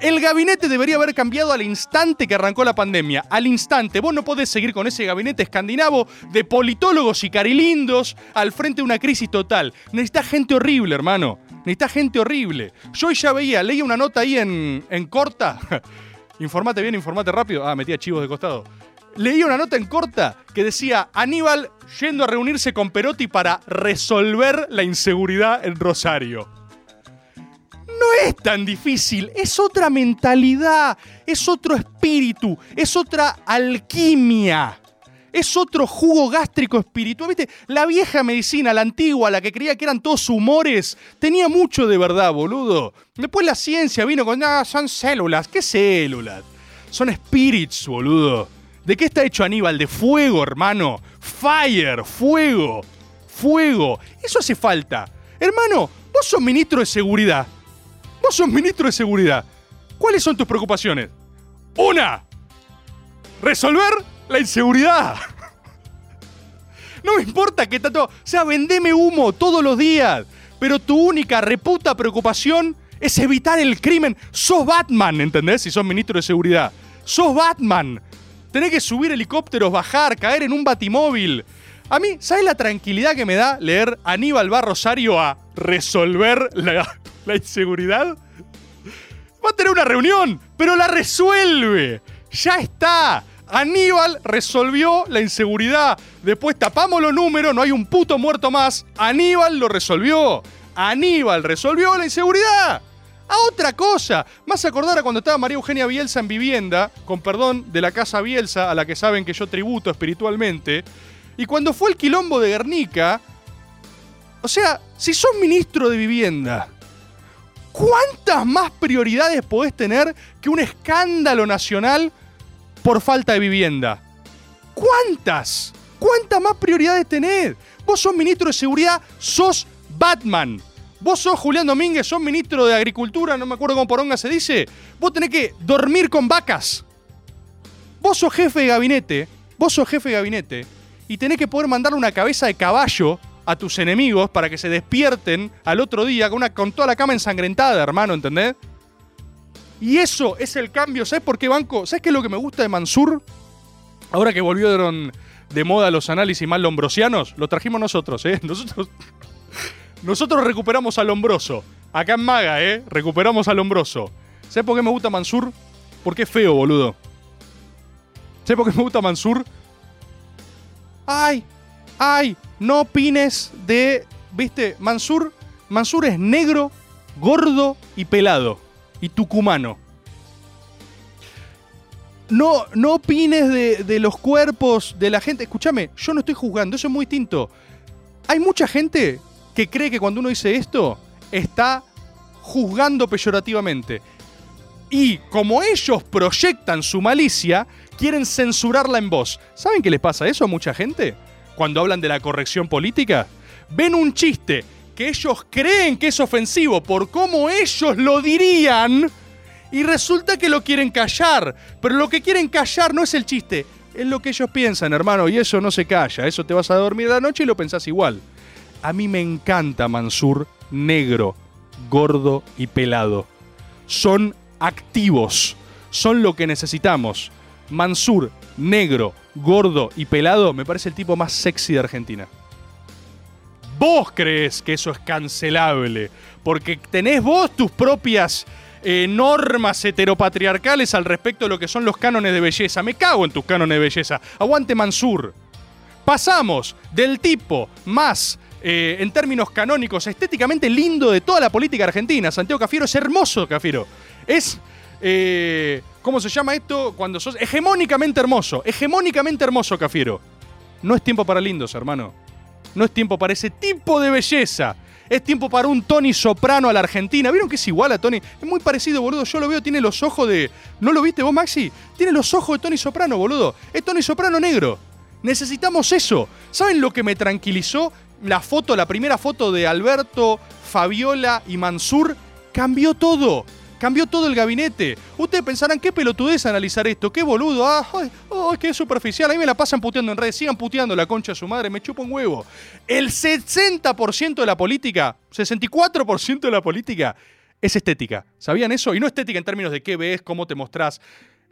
El gabinete debería haber cambiado al instante que arrancó la pandemia. Al instante. Vos no podés seguir con ese gabinete escandinavo de politólogos y carilindos al frente de una crisis total. Necesitas gente horrible, hermano. Necesitas gente horrible. Yo ya veía, leía una nota ahí en, en corta. informate bien, informate rápido. Ah, metía chivos de costado. Leía una nota en corta que decía Aníbal yendo a reunirse con Perotti para resolver la inseguridad en Rosario. Tan difícil, es otra mentalidad, es otro espíritu, es otra alquimia. Es otro jugo gástrico espiritual. ¿Viste? La vieja medicina, la antigua, la que creía que eran todos humores, tenía mucho de verdad, boludo. Después la ciencia vino con, ah, son células. ¿Qué células? Son spirits, boludo. ¿De qué está hecho Aníbal? De fuego, hermano. Fire, fuego, fuego. Eso hace falta. Hermano, vos sos ministro de seguridad. Vos sos ministro de seguridad. ¿Cuáles son tus preocupaciones? Una, resolver la inseguridad. No me importa que tanto. O sea, vendeme humo todos los días. Pero tu única reputa preocupación es evitar el crimen. Sos Batman, ¿entendés? Si sos ministro de seguridad. Sos Batman. Tenés que subir helicópteros, bajar, caer en un batimóvil. A mí, ¿sabes la tranquilidad que me da leer Aníbal va Rosario a resolver la, inseguridad? Va a tener una reunión, pero la resuelve. Ya está. Aníbal resolvió la inseguridad. Después tapamos los números, no hay un puto muerto más. Aníbal lo resolvió. Aníbal resolvió la inseguridad. A otra cosa. Más acordar a cuando estaba María Eugenia Bielsa en vivienda, con perdón de la casa Bielsa, a la que saben que yo tributo espiritualmente. Y cuando fue el quilombo de Guernica. O sea, si sos ministro de vivienda, ¿cuántas más prioridades podés tener que un escándalo nacional por falta de vivienda? ¿Cuántas? ¿Cuántas más prioridades tenés? Vos sos ministro de seguridad, sos Batman. Vos sos Julián Domínguez, sos ministro de Agricultura, no me acuerdo cómo poronga se dice. Vos tenés que dormir con vacas. Vos sos jefe de gabinete, vos sos jefe de gabinete, y tenés que poder mandarle una cabeza de caballo a tus enemigos para que se despierten al otro día con, una, con toda la cama ensangrentada, hermano, ¿entendés? Y eso es el cambio. ¿Sabes por qué banco? ¿Sabes qué es lo que me gusta de Mansur? Ahora que volvieron de moda los análisis más lombrosianos, lo trajimos nosotros, ¿eh? Nosotros, nosotros recuperamos al hombroso. Acá en Maga, ¿eh? Recuperamos al hombroso. ¿Sabes por qué me gusta Mansur? Porque es feo, boludo. ¿Sabes por qué me gusta Mansur? Ay, ay, no opines de. ¿Viste? Mansur. Mansur es negro, gordo y pelado. Y tucumano. No, no opines de, de los cuerpos de la gente. Escúchame, yo no estoy juzgando, eso es muy distinto. Hay mucha gente que cree que cuando uno dice esto, está juzgando peyorativamente. Y como ellos proyectan su malicia, quieren censurarla en voz. ¿Saben qué les pasa eso a mucha gente? Cuando hablan de la corrección política. Ven un chiste que ellos creen que es ofensivo por cómo ellos lo dirían y resulta que lo quieren callar. Pero lo que quieren callar no es el chiste, Es lo que ellos piensan, hermano, y eso no se calla. Eso te vas a dormir la noche y lo pensás igual. A mí me encanta Mansur negro, gordo y pelado. Son activos. Son lo que necesitamos. Mansur, negro, gordo y pelado, me parece el tipo más sexy de Argentina. Vos crees que eso es cancelable, porque tenés vos tus propias eh, normas heteropatriarcales al respecto de lo que son los cánones de belleza. Me cago en tus cánones de belleza. Aguante Mansur. Pasamos del tipo más, eh, en términos canónicos, estéticamente lindo de toda la política argentina. Santiago Cafiero es hermoso, Cafiero. Es... eh, ¿Cómo se llama esto? Cuando sos hegemónicamente hermoso. Hegemónicamente hermoso, Cafiero. No es tiempo para lindos, hermano. No es tiempo para ese tipo de belleza. Es tiempo para un Tony Soprano a la Argentina. ¿Vieron que es igual a Tony? Es muy parecido, boludo. Yo lo veo, tiene los ojos de. ¿No lo viste vos, Maxi? Tiene los ojos de Tony Soprano, boludo. Es Tony Soprano negro. Necesitamos eso. ¿Saben lo que me tranquilizó? La foto, la primera foto de Alberto, Fabiola y Mansur. Cambió todo. Cambió todo el gabinete. Ustedes pensarán qué pelotudez analizar esto, qué boludo. Ah, ay, ay, qué superficial. Ahí me la pasan puteando en redes. Sigan puteando la concha de su madre. Me chupa un huevo. El 60% de la política, 64% de la política es estética. ¿Sabían eso? Y no estética en términos de qué ves, cómo te mostrás.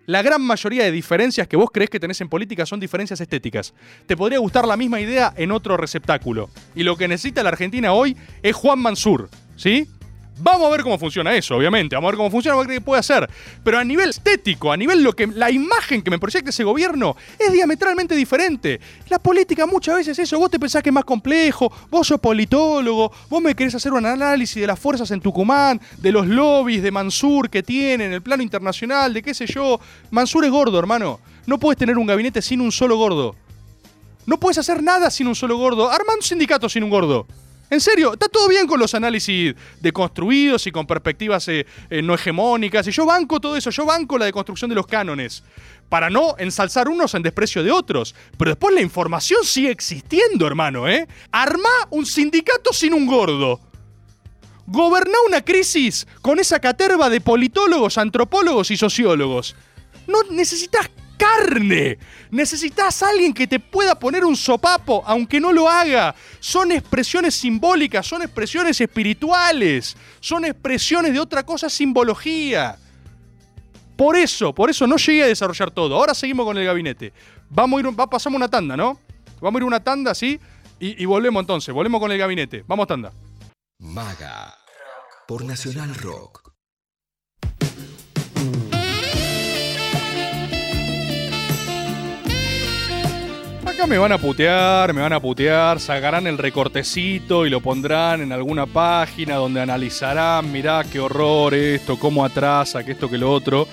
La gran mayoría de diferencias que vos crees que tenés en política son diferencias estéticas. Te podría gustar la misma idea en otro receptáculo. Y lo que necesita la Argentina hoy es Juan Mansur. ¿Sí? Vamos a ver cómo funciona eso, obviamente. Vamos a ver cómo funciona, vamos a ver qué puede hacer. Pero a nivel estético, a nivel lo que la imagen que me proyecta ese gobierno es diametralmente diferente. La política muchas veces es eso. Vos te pensás que es más complejo. Vos sos politólogo. Vos me querés hacer un análisis de las fuerzas en Tucumán, de los lobbies de Mansur que tienen, el plano internacional, de qué sé yo. Mansur es gordo, hermano. No puedes tener un gabinete sin un solo gordo. No puedes hacer nada sin un solo gordo. Arma un sindicato sin un gordo. En serio, está todo bien con los análisis deconstruidos y con perspectivas eh, eh, no hegemónicas. Y yo banco todo eso, yo banco la deconstrucción de los cánones. Para no ensalzar unos en desprecio de otros. Pero después la información sigue existiendo, hermano, ¿eh? Armá un sindicato sin un gordo. Goberná una crisis con esa caterva de politólogos, antropólogos y sociólogos. No necesitas carne. Necesitas a alguien que te pueda poner un sopapo, aunque no lo haga. Son expresiones simbólicas, son expresiones espirituales, son expresiones de otra cosa, simbología. Por eso, por eso no llegué a desarrollar todo. Ahora seguimos con el gabinete. Vamos a ir, pasamos una tanda, ¿no? Vamos a ir una tanda, ¿sí? Y, y volvemos entonces, volvemos con el gabinete. Vamos tanda. Maga. Por Nacional Rock. Acá me van a putear, me van a putear, sacarán el recortecito y lo pondrán en alguna página donde analizarán, mirá qué horror esto, cómo atrasa, que esto, que lo otro.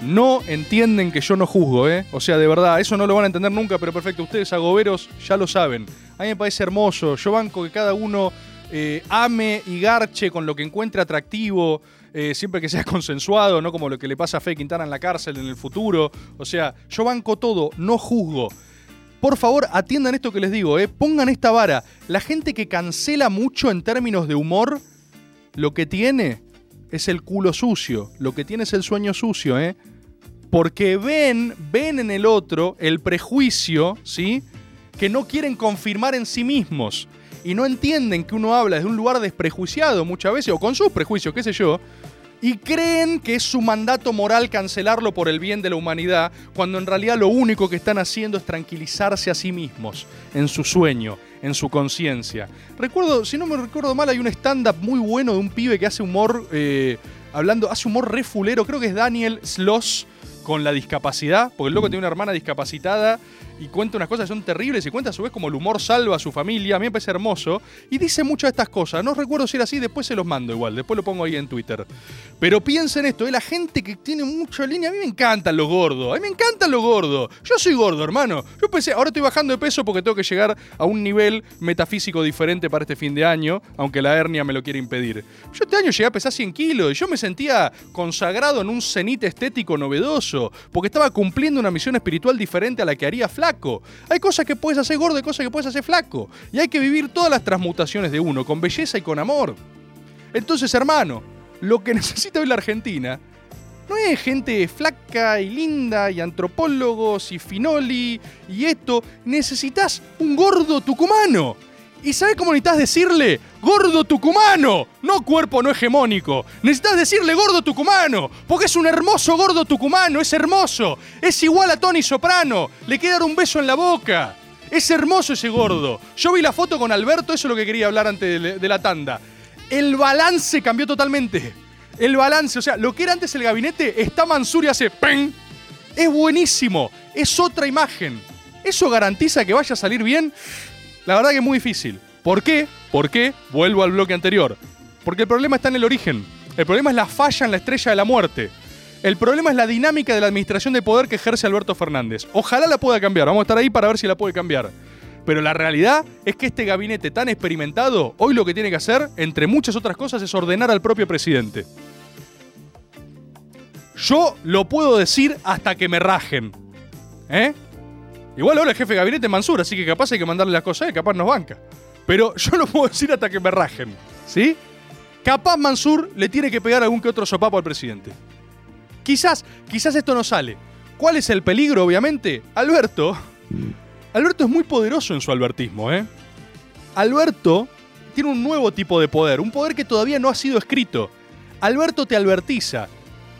No entienden que yo no juzgo, ¿eh? O sea, de verdad, eso no lo van a entender nunca, pero perfecto, ustedes agoberos ya lo saben. A mí me parece hermoso, yo banco que cada uno eh, ame y garche con lo que encuentre atractivo, eh, siempre que sea consensuado, no como lo que le pasa a Fe Quintana en la cárcel en el futuro. O sea, yo banco todo, no juzgo. Por favor, atiendan esto que les digo, ¿eh? pongan esta vara. La gente que cancela mucho en términos de humor, lo que tiene es el culo sucio, lo que tiene es el sueño sucio, ¿eh? Porque ven, ven en el otro el prejuicio, ¿sí? Que no quieren confirmar en sí mismos. Y no entienden que uno habla desde un lugar desprejuiciado muchas veces, o con sus prejuicios, qué sé yo, y creen que es su mandato moral cancelarlo por el bien de la humanidad, cuando en realidad lo único que están haciendo es tranquilizarse a sí mismos, en su sueño, en su conciencia. Recuerdo, si no me recuerdo mal, hay un stand-up muy bueno de un pibe que hace humor, eh, hablando, hace humor re fulero, creo que es Daniel Sloss con la discapacidad, porque el loco tiene una hermana discapacitada y cuenta unas cosas que son terribles y cuenta a su vez como el humor salva a su familia, a mí me parece hermoso, y dice muchas de estas cosas, no recuerdo si era así, después se los mando igual, después lo pongo ahí en Twitter. Pero piensen esto, ¿eh? la gente que tiene mucha línea, a mí me encantan los gordos, a mí me encantan los gordos, yo soy gordo, hermano, yo pensé, ahora estoy bajando de peso porque tengo que llegar a un nivel metafísico diferente para este fin de año, aunque la hernia me lo quiere impedir. Yo este año llegué a pesar 100 kilos y yo me sentía consagrado en un cenit estético novedoso, porque estaba cumpliendo una misión espiritual diferente a la que haría Hay cosas que puedes hacer gordo y cosas que puedes hacer flaco. Y hay que vivir todas las transmutaciones de uno, con belleza y con amor. Entonces, hermano, lo que necesita hoy la Argentina No es gente flaca y linda y antropólogos y finoli y esto. Necesitas un gordo tucumano. ¿Y sabes cómo necesitas decirle? Gordo tucumano, no cuerpo no hegemónico. Necesitas decirle gordo tucumano, porque es un hermoso gordo tucumano, es hermoso. Es igual a Tony Soprano, le queda dar un beso en la boca. Es hermoso ese gordo. Yo vi la foto con Alberto, eso es lo que quería hablar antes de, la tanda. El balance cambió totalmente. El balance, o sea, lo que era antes el gabinete, está Mansur y hace ¡pen! Es buenísimo, es otra imagen. ¿Eso garantiza que vaya a salir bien? La verdad que es muy difícil. ¿Por qué? ¿Por qué? Vuelvo al bloque anterior. Porque el problema está en el origen. El problema es la falla en la estrella de la muerte. El problema es la dinámica de la administración de poder que ejerce Alberto Fernández. Ojalá la pueda cambiar. Vamos a estar ahí para ver si la puede cambiar. Pero la realidad es que este gabinete tan experimentado, hoy lo que tiene que hacer, entre muchas otras cosas, es ordenar al propio presidente. Yo lo puedo decir hasta que me rajen. ¿Eh? Igual ahora el jefe de gabinete Mansur, así que capaz hay que mandarle las cosas, y capaz nos banca. Pero yo lo puedo decir hasta que me rajen. ¿Sí? Capaz Mansur le tiene que pegar algún que otro sopapo al presidente. Quizás, quizás esto no sale. ¿Cuál es el peligro, obviamente? Alberto. Alberto es muy poderoso en su albertismo, ¿eh? Alberto tiene un nuevo tipo de poder, un poder que todavía no ha sido escrito. Alberto te albertiza.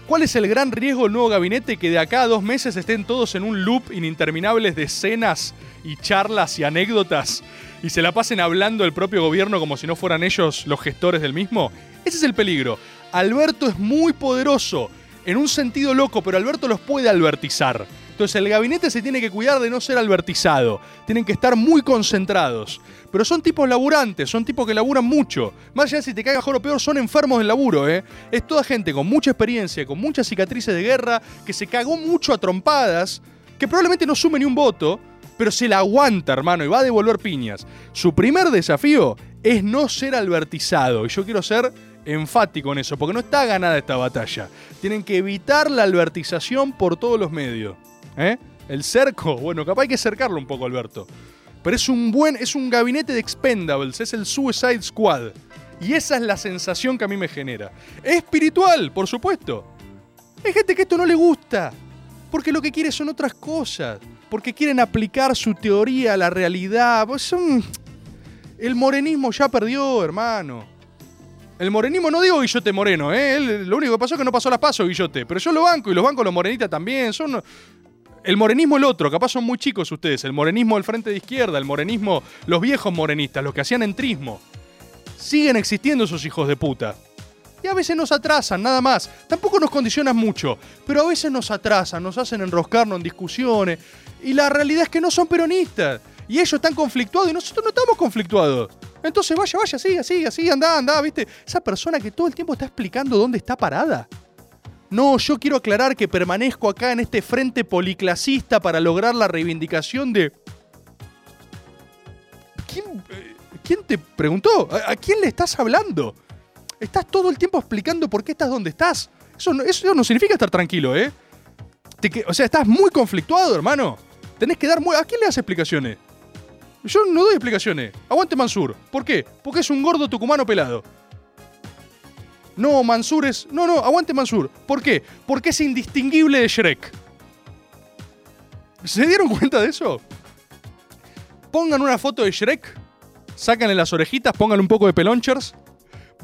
¿Cuál es el gran riesgo del nuevo gabinete? Que de acá a dos meses estén todos en un loop ininterminables de escenas y charlas y anécdotas y se la pasen hablando el propio gobierno como si no fueran ellos los gestores del mismo. Ese es el peligro. Alberto es muy poderoso, en un sentido loco, pero Alberto los puede albertizar. Entonces el gabinete se tiene que cuidar de no ser albertizado. Tienen que estar muy concentrados. Pero son tipos laburantes, son tipos que laburan mucho. Más allá de si te cae mejor o peor, son enfermos del laburo, ¿eh? Es toda gente con mucha experiencia, con muchas cicatrices de guerra, que se cagó mucho a trompadas, que probablemente no sume ni un voto, pero se la aguanta, hermano, y va a devolver piñas. Su primer desafío es no ser albertizado. Y yo quiero ser enfático en eso, porque no está ganada esta batalla. Tienen que evitar la albertización por todos los medios. ¿Eh? El cerco, bueno, capaz hay que cercarlo un poco, Alberto. Pero es un buen, es un gabinete de expendables, es el Suicide Squad. Y esa es la sensación que a mí me genera. Espiritual, por supuesto. Hay gente que esto no le gusta, porque lo que quiere son otras cosas, porque quieren aplicar su teoría a la realidad. Pues. El morenismo ya perdió, hermano. El morenismo, no digo Guillote Moreno, ¿eh? Lo único que pasó es que no pasó las pasos, Guillote. Pero yo lo banco y los banco los morenitas también. Son el morenismo el otro, capaz son muy chicos ustedes, el morenismo del frente de izquierda, el morenismo, los viejos morenistas, los que hacían entrismo. Siguen existiendo esos hijos de puta. Y a veces nos atrasan, nada más. Tampoco nos condicionan mucho, pero a veces nos atrasan, nos hacen enroscarnos en discusiones. Y la realidad es que no son peronistas. Y ellos están conflictuados y nosotros no estamos conflictuados. Entonces vaya, vaya, siga, siga, siga, anda, anda, ¿viste? Esa persona que todo el tiempo está explicando dónde está parada. No, yo quiero aclarar que permanezco acá en este frente policlasista para lograr la reivindicación de... ¿Quién, eh, ¿quién te preguntó? ¿A, ¿A, quién le estás hablando? Estás todo el tiempo explicando por qué estás donde estás. Eso no, significa estar tranquilo, ¿eh? O sea, estás muy conflictuado, hermano. Tenés que dar muy... ¿A quién le das explicaciones? Yo no doy explicaciones. Aguante Mansur. ¿Por qué? Porque es un gordo tucumano pelado. No, Mansur es. No, no, aguante Mansur. ¿Por qué? Porque es indistinguible de Shrek. ¿Se dieron cuenta de eso? Pongan una foto de Shrek, sácanle las orejitas, pónganle un poco de pelonchers,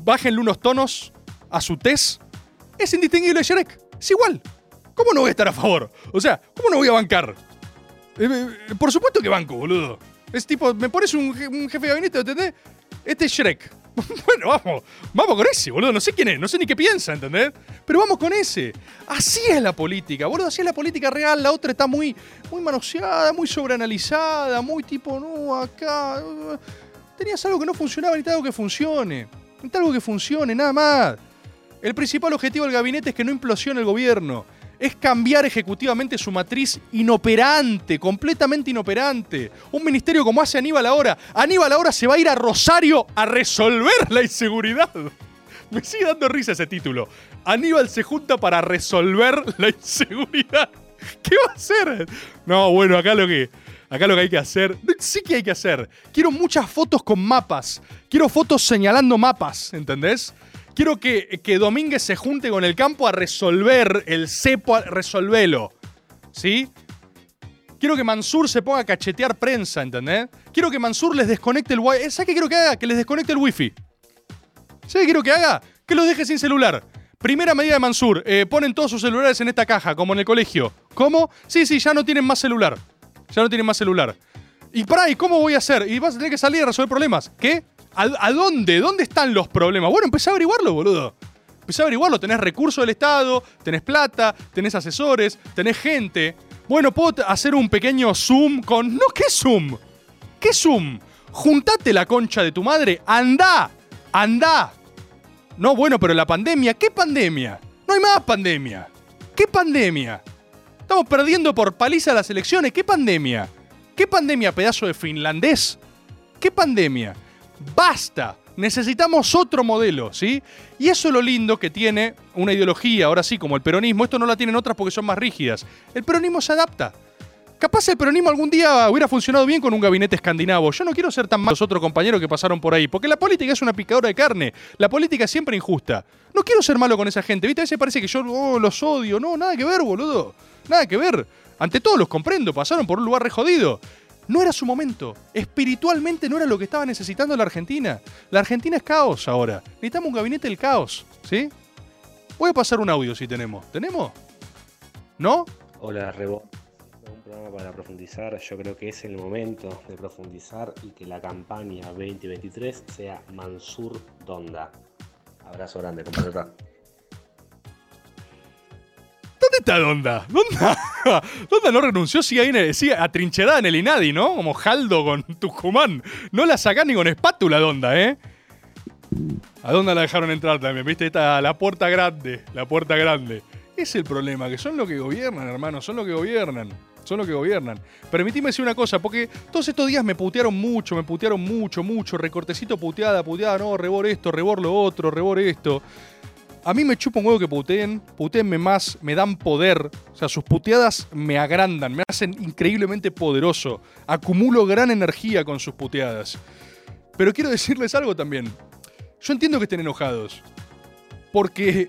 bájenle unos tonos a su tez. Es indistinguible de Shrek. Es igual. ¿Cómo no voy a estar a favor? O sea, ¿cómo no voy a bancar? Eh, eh, por supuesto que banco, boludo. Es tipo, me pones un, un jefe de gabinete, ¿entendés? Este es Shrek. bueno, vamos, vamos con ese, boludo. No sé quién es, no sé ni qué piensa, ¿entendés? Pero vamos con ese. Así es la política, boludo. Así es la política real. La otra está muy, muy manoseada, muy sobreanalizada, muy tipo, no, acá. Tenías algo que no funcionaba, necesitas algo que funcione. Necesitas algo que funcione, nada más. El principal objetivo del gabinete es que no implosione el gobierno. Es cambiar ejecutivamente su matriz inoperante, completamente inoperante. Un ministerio como hace Aníbal ahora. Aníbal ahora se va a ir a Rosario a resolver la inseguridad. Me sigue dando risa ese título. Aníbal se junta para resolver la inseguridad. ¿Qué va a hacer? No, bueno, acá lo que, acá lo que hay que hacer. Sí que hay que hacer. Quiero muchas fotos con mapas. Quiero fotos señalando mapas, ¿entendés? Quiero que, que Domínguez se junte con el campo a resolver el cepo, a resolvelo. ¿Sí? Quiero que Mansur se ponga a cachetear prensa, ¿entendés? Quiero que Mansur les desconecte el wifi. ¿Sabes qué quiero que haga? Que les desconecte el wifi. ¿Sabes qué quiero que haga? Que los deje sin celular. Primera medida de Mansur. eh, ponen todos sus celulares en esta caja, como en el colegio. ¿Cómo? Sí, sí, ya no tienen más celular. Ya no tienen más celular. Y para, ¿y cómo voy a hacer? Y vas a tener que salir a resolver problemas. ¿Qué? ¿A, dónde? ¿Dónde están los problemas? Bueno, empecé a averiguarlo, boludo. Empecé a averiguarlo. Tenés recursos del Estado, tenés plata, tenés asesores, tenés gente. Bueno, puedo hacer un pequeño Zoom con. No, ¿qué Zoom? ¿Qué Zoom? Juntate la concha de tu madre. Anda. Anda. No, bueno, pero la pandemia. ¿Qué pandemia? No hay más pandemia. ¿Qué pandemia? Estamos perdiendo por paliza las elecciones. ¿Qué pandemia? ¿Qué pandemia, pedazo de finlandés? ¿Qué pandemia? Basta. Necesitamos otro modelo, ¿sí? Y eso es lo lindo que tiene una ideología, ahora sí, como el peronismo. Esto no la tienen otras porque son más rígidas. El peronismo se adapta. Capaz el peronismo algún día hubiera funcionado bien con un gabinete escandinavo. Yo no quiero ser tan malos otros compañeros que pasaron por ahí, porque la política es una picadora de carne. La política es siempre injusta. No quiero ser malo con esa gente, ¿viste? A veces parece que yo oh, los odio. No, nada que ver, boludo. Nada que ver. Ante todo los comprendo, pasaron por un lugar re jodido. No era su momento. Espiritualmente no era lo que estaba necesitando la Argentina. La Argentina es caos ahora. Necesitamos un gabinete del caos, ¿sí? Voy a pasar un audio si tenemos. ¿Tenemos? ¿No? Hola, Rebo. Un programa para profundizar. Yo creo que es el momento de profundizar y que la campaña 2023 sea Mansur Donda. Abrazo grande, compañero. ¿Dónde está Donda? ¿Donda? Donda no renunció, sigue ahí sigue atrincherada en el Inadi, ¿no? Como Jaldo con Tucumán. No la sacás ni con espátula, Donda, ¿eh? ¿A dónde la dejaron entrar también? ¿Viste? Está la puerta grande, la puerta grande. Es el problema, que son los que gobiernan, hermano, son los que gobiernan. Son los que gobiernan. Permitime decir una cosa, porque todos estos días me putearon mucho, me putearon mucho, mucho. Recortecito puteada, puteada, no, rebor esto, rebor lo otro, rebor esto. A mí me chupa un huevo que puteen, puteenme más, me dan poder. O sea, sus puteadas me agrandan, me hacen increíblemente poderoso. Acumulo gran energía con sus puteadas. Pero quiero decirles algo también. Yo entiendo que estén enojados. Porque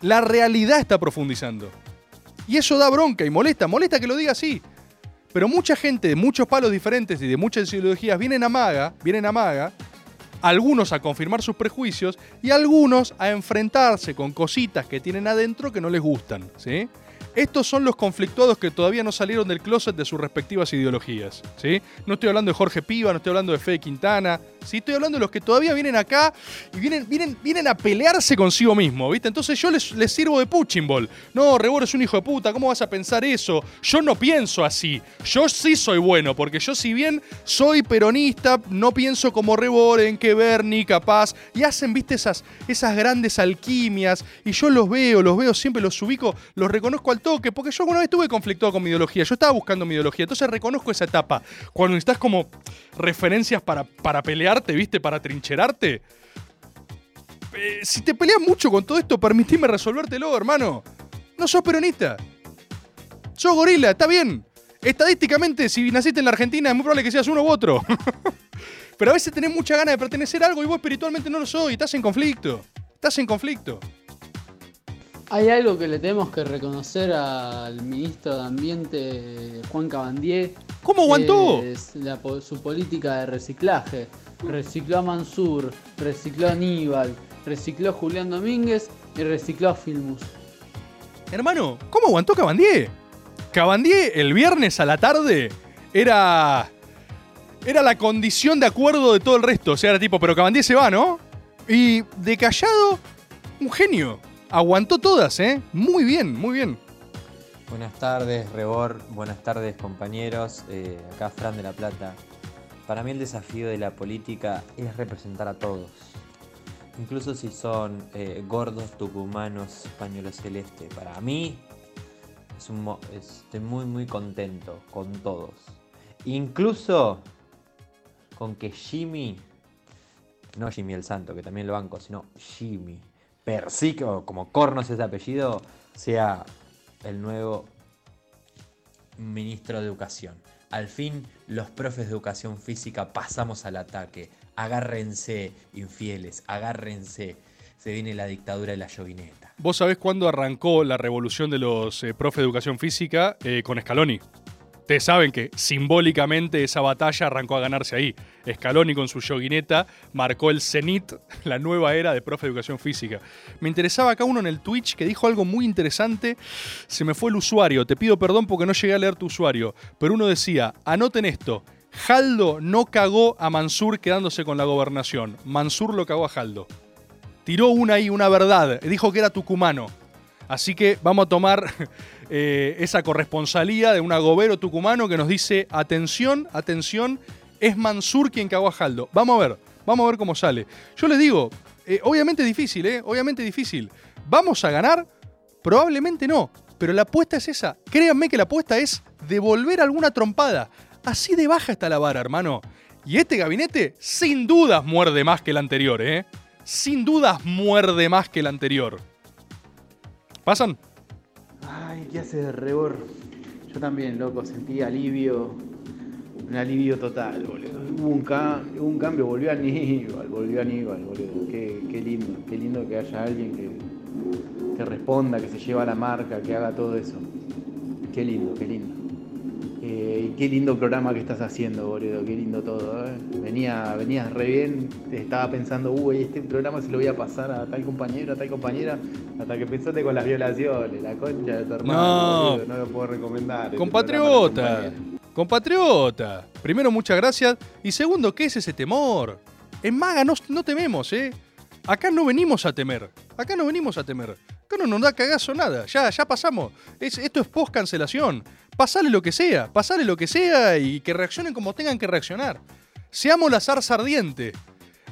la realidad está profundizando. Y eso da bronca y molesta, molesta que lo diga así. Pero mucha gente de muchos palos diferentes y de muchas ideologías vienen a maga, vienen a maga, algunos a confirmar sus prejuicios y algunos a enfrentarse con cositas que tienen adentro que no les gustan, ¿sí? Estos son los conflictuados que todavía no salieron del closet de sus respectivas ideologías, ¿sí? No estoy hablando de Jorge Piva, no estoy hablando de Fede Quintana, ¿sí? Estoy hablando de los que todavía vienen acá y vienen, vienen, vienen a pelearse consigo mismo, ¿viste? Entonces yo les, les sirvo de punching ball. No, Rebor es un hijo de puta, ¿cómo vas a pensar eso? Yo no pienso así. Yo sí soy bueno, porque yo si bien soy peronista, no pienso como Rebor en que Bernie capaz. Y hacen, viste, esas, esas grandes alquimias. Y yo los veo, los veo siempre, los ubico, los reconozco al toque, porque yo alguna vez estuve conflictuado con mi ideología. Yo estaba buscando mi ideología, entonces reconozco esa etapa. Cuando necesitas como referencias para, para pelearte, viste, para trincherarte. Eh, si te peleas mucho con todo esto, permitime resolvértelo, hermano. No sos peronista. Sos gorila, está bien. Estadísticamente, si naciste en la Argentina, es muy probable que seas uno u otro. Pero a veces tenés mucha ganas de pertenecer a algo y vos espiritualmente no lo soy. Estás en conflicto. Estás en conflicto. Hay algo que le tenemos que reconocer al ministro de Ambiente, Juan Cabandier. ¿Cómo aguantó? Es la po- su política de reciclaje. Recicló a Mansur, recicló a Aníbal, recicló a Julián Domínguez y recicló a Filmus. Hermano, ¿cómo aguantó Cabandier? Cabandier el viernes a la tarde era. Era la condición de acuerdo de todo el resto. O sea, era tipo, pero Cabandier se va, ¿no? Y de callado, un genio. Aguantó todas, ¿eh? Muy bien, muy bien. Buenas tardes, Rebor. Buenas tardes, compañeros. Eh, acá Fran de la Plata. Para mí el desafío de la política es representar a todos. Incluso si son eh, gordos, tucumanos, españoles celeste. Para mí estoy muy muy contento con todos. Incluso con que Jimmy, no Jimmy el Santo, que también lo banco, sino Jimmy, Persico, como cornos ese apellido, sea el nuevo ministro de Educación. Al fin, los profes de educación física pasamos al ataque. Agárrense, infieles, agárrense. se viene la dictadura de la llovineta. ¿Vos sabés cuándo arrancó la revolución de los eh, profes de educación física eh, con Scaloni? Ustedes saben que simbólicamente esa batalla arrancó a ganarse ahí. Scaloni con su yoguineta marcó el cenit, la nueva era de profe de educación física. Me interesaba acá uno en el Twitch que dijo algo muy interesante. Se me fue el usuario, te pido perdón porque no llegué a leer tu usuario. Pero uno decía, anoten esto, Jaldo no cagó a Mansur quedándose con la gobernación. Mansur lo cagó a Jaldo. Tiró una ahí, una verdad. Dijo que era tucumano. Así que vamos a tomar eh, esa corresponsalía de un agobero tucumano que nos dice, atención, atención, es Mansur quien cagó a Jaldo. Vamos a ver, vamos a ver cómo sale. Yo les digo, eh, obviamente difícil, ¿eh? Obviamente difícil. ¿Vamos a ganar? Probablemente no. Pero la apuesta es esa. Créanme que la apuesta es devolver alguna trompada. Así de baja está la vara, hermano. Y este gabinete, sin dudas, muerde más que el anterior, ¿eh? Sin dudas, muerde más que el anterior. ¿Pasan? ¿Qué hace de rebor? Yo también, loco, sentí alivio. Un alivio total, boludo. Hubo un, ca- un cambio, volvió a Aníbal, volvió a Aníbal, boludo. Qué, qué lindo, qué lindo que haya alguien que, que responda, que se lleva la marca, que haga todo eso. Qué lindo, qué lindo. Eh, qué lindo programa que estás haciendo, boludo. Qué lindo todo. ¿eh? Venía, venías re bien. Estaba pensando, uy, este programa se lo voy a pasar a tal compañero, a tal compañera. Hasta que pensaste con las violaciones, la concha de tu hermano. No. boludo, no lo puedo recomendar. este Compatriota, compatriota. Primero, muchas gracias. Y segundo, ¿qué es ese temor? En Maga no, no tememos, ¿eh? Acá no venimos a temer. Acá no venimos a temer. Acá no nos da cagazo nada. Ya, ya pasamos. Es- esto es post cancelación. Pasale lo que sea. Pasale lo que sea y que reaccionen como tengan que reaccionar. Seamos la zarza ardiente.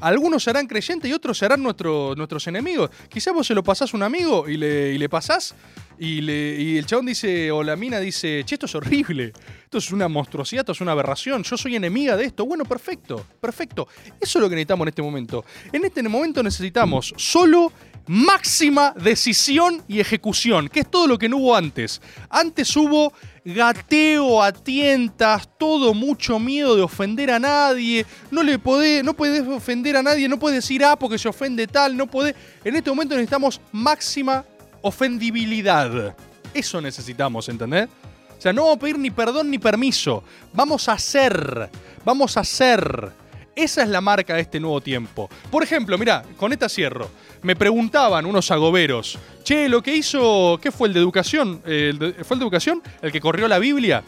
Algunos serán creyentes y otros serán nuestro- nuestros enemigos. Quizás vos se lo pasás a un amigo y le, y le pasás y, le- y el chabón dice, o la mina dice, che, esto es horrible, esto es una monstruosidad, esto es una aberración, yo soy enemiga de esto. Bueno, perfecto, perfecto. Eso es lo que necesitamos en este momento. En este momento necesitamos solo máxima decisión y ejecución, que es todo lo que no hubo antes. Antes hubo gateo a tientas, todo mucho miedo de ofender a nadie, no le podés, no podés ofender a nadie, no puedes decir ah porque se ofende tal, no podés. En este momento necesitamos máxima ofendibilidad. Eso necesitamos, ¿entendés? O sea, no vamos a pedir ni perdón ni permiso. Vamos a hacer. Vamos a hacer. Esa es la marca de este nuevo tiempo. Por ejemplo, mira, con esta cierro. Me preguntaban unos agoberos, che, lo que hizo, ¿qué fue el de educación? El de- ¿Fue el de educación? ¿El que corrió la Biblia?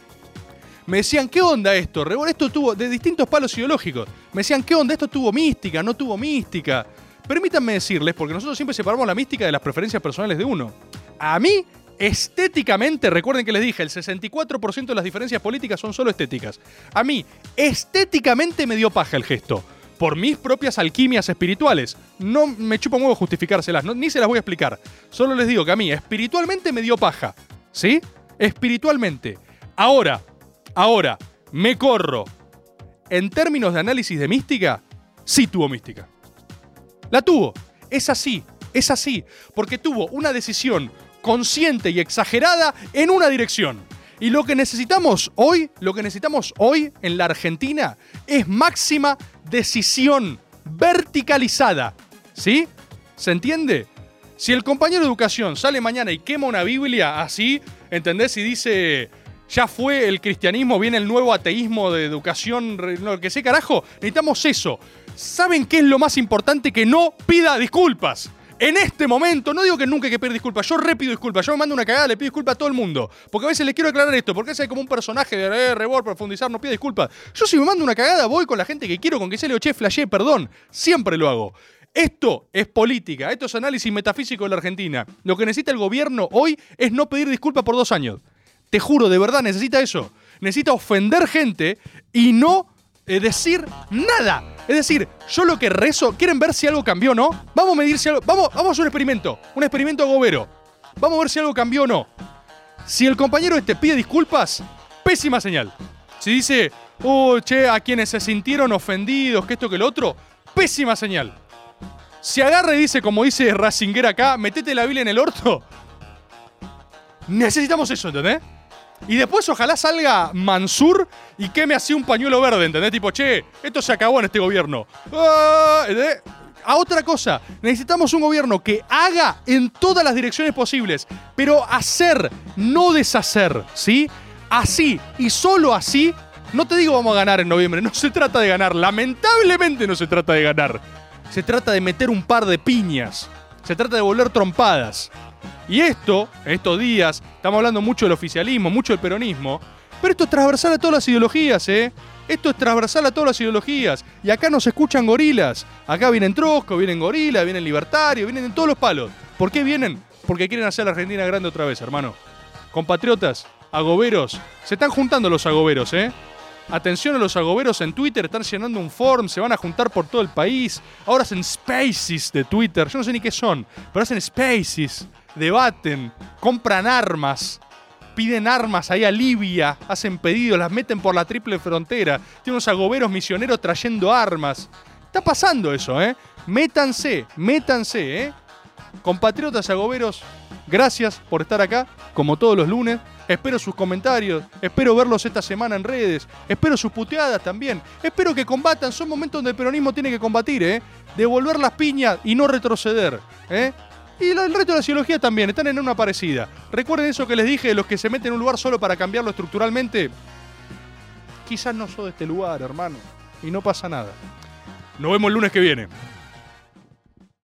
Me decían, ¿qué onda esto? Rebor, esto tuvo de distintos palos ideológicos. Me decían, ¿qué onda? Esto tuvo mística, no tuvo mística. Permítanme decirles, porque nosotros siempre separamos la mística de las preferencias personales de uno. A mí, estéticamente, recuerden que les dije, el 64% de las diferencias políticas son solo estéticas. A mí, estéticamente me dio paja el gesto. Por mis propias alquimias espirituales. No me chupa un justificárselas, no- ni se las voy a explicar. Solo les digo que a mí, espiritualmente me dio paja. ¿Sí? Espiritualmente. Ahora, ahora, me corro. En términos de análisis de mística, sí tuvo mística. La tuvo. Es así, es así. Porque tuvo una decisión consciente y exagerada en una dirección. Y lo que necesitamos hoy, lo que necesitamos hoy en la Argentina es máxima decisión verticalizada. ¿Sí? ¿Se entiende? Si el compañero de educación sale mañana y quema una Biblia así, ¿entendés? Y dice, ya fue el cristianismo, viene el nuevo ateísmo de educación, no, que sé carajo, necesitamos eso. ¿Saben qué es lo más importante? Que no pida disculpas. En este momento, no digo que nunca hay que pedir disculpas, yo re pido disculpas, yo me mando una cagada, le pido disculpas a todo el mundo. Porque a veces les quiero aclarar esto, porque ese es como un personaje de eh, rebor, profundizar, no pide disculpas. Yo si me mando una cagada, voy con la gente que quiero, con que se le che, flashé, perdón. Siempre lo hago. Esto es política, esto es análisis metafísico de la Argentina. Lo que necesita el gobierno hoy es no pedir disculpas por dos años. Te juro, de verdad, necesita eso. Necesita ofender gente y no eh, decir nada. Es decir, yo lo que rezo, ¿quieren ver si algo cambió o no? Vamos a medir si algo. Vamos, vamos a hacer un experimento. Un experimento agobero. Vamos a ver si algo cambió o no. Si el compañero este pide disculpas, pésima señal. Si dice, oh, che, a quienes se sintieron ofendidos, que esto que lo otro, pésima señal. Si agarra y dice, como dice Racinguer acá, metete la Biblia en el orto, necesitamos eso, ¿entendés? Y después ojalá salga Mansur y queme así un pañuelo verde, ¿entendés? Tipo, che, esto se acabó en este gobierno. Ah. A otra cosa, necesitamos un gobierno que haga en todas las direcciones posibles, pero hacer, no deshacer, ¿sí? Así y solo así, no te digo vamos a ganar en noviembre, no se trata de ganar, lamentablemente no se trata de ganar. Se trata de meter un par de piñas, se trata de volver trompadas. Y esto, en estos días, estamos hablando mucho del oficialismo, mucho del peronismo, pero esto es transversal a todas las ideologías, ¿eh? Esto es transversal a todas las ideologías. Y acá nos escuchan gorilas. Acá vienen Trosco, vienen gorilas, vienen libertarios, vienen en todos los palos. ¿Por qué vienen? Porque quieren hacer la Argentina grande otra vez, hermano. Compatriotas, agoberos. Se están juntando los agoberos, ¿eh? Atención a los agoberos en Twitter, están llenando un forum, se van a juntar por todo el país. Ahora hacen spaces de Twitter, yo no sé ni qué son, pero hacen spaces, debaten, compran armas, piden armas ahí a Libia, hacen pedidos, las meten por la triple frontera. Tienen unos agoberos misioneros trayendo armas. Está pasando eso, ¿eh? Métanse, métanse, ¿eh? Compatriotas agoberos, gracias por estar acá, como todos los lunes. Espero sus comentarios, espero verlos esta semana en redes, espero sus puteadas también. Espero que combatan, son momentos donde el peronismo tiene que combatir, ¿eh? Devolver las piñas y no retroceder, ¿eh? Y el resto de la psicología también, están en una parecida. Recuerden eso que les dije, de los que se meten en un lugar solo para cambiarlo estructuralmente. Quizás no soy de este lugar, hermano. Y no pasa nada. Nos vemos el lunes que viene.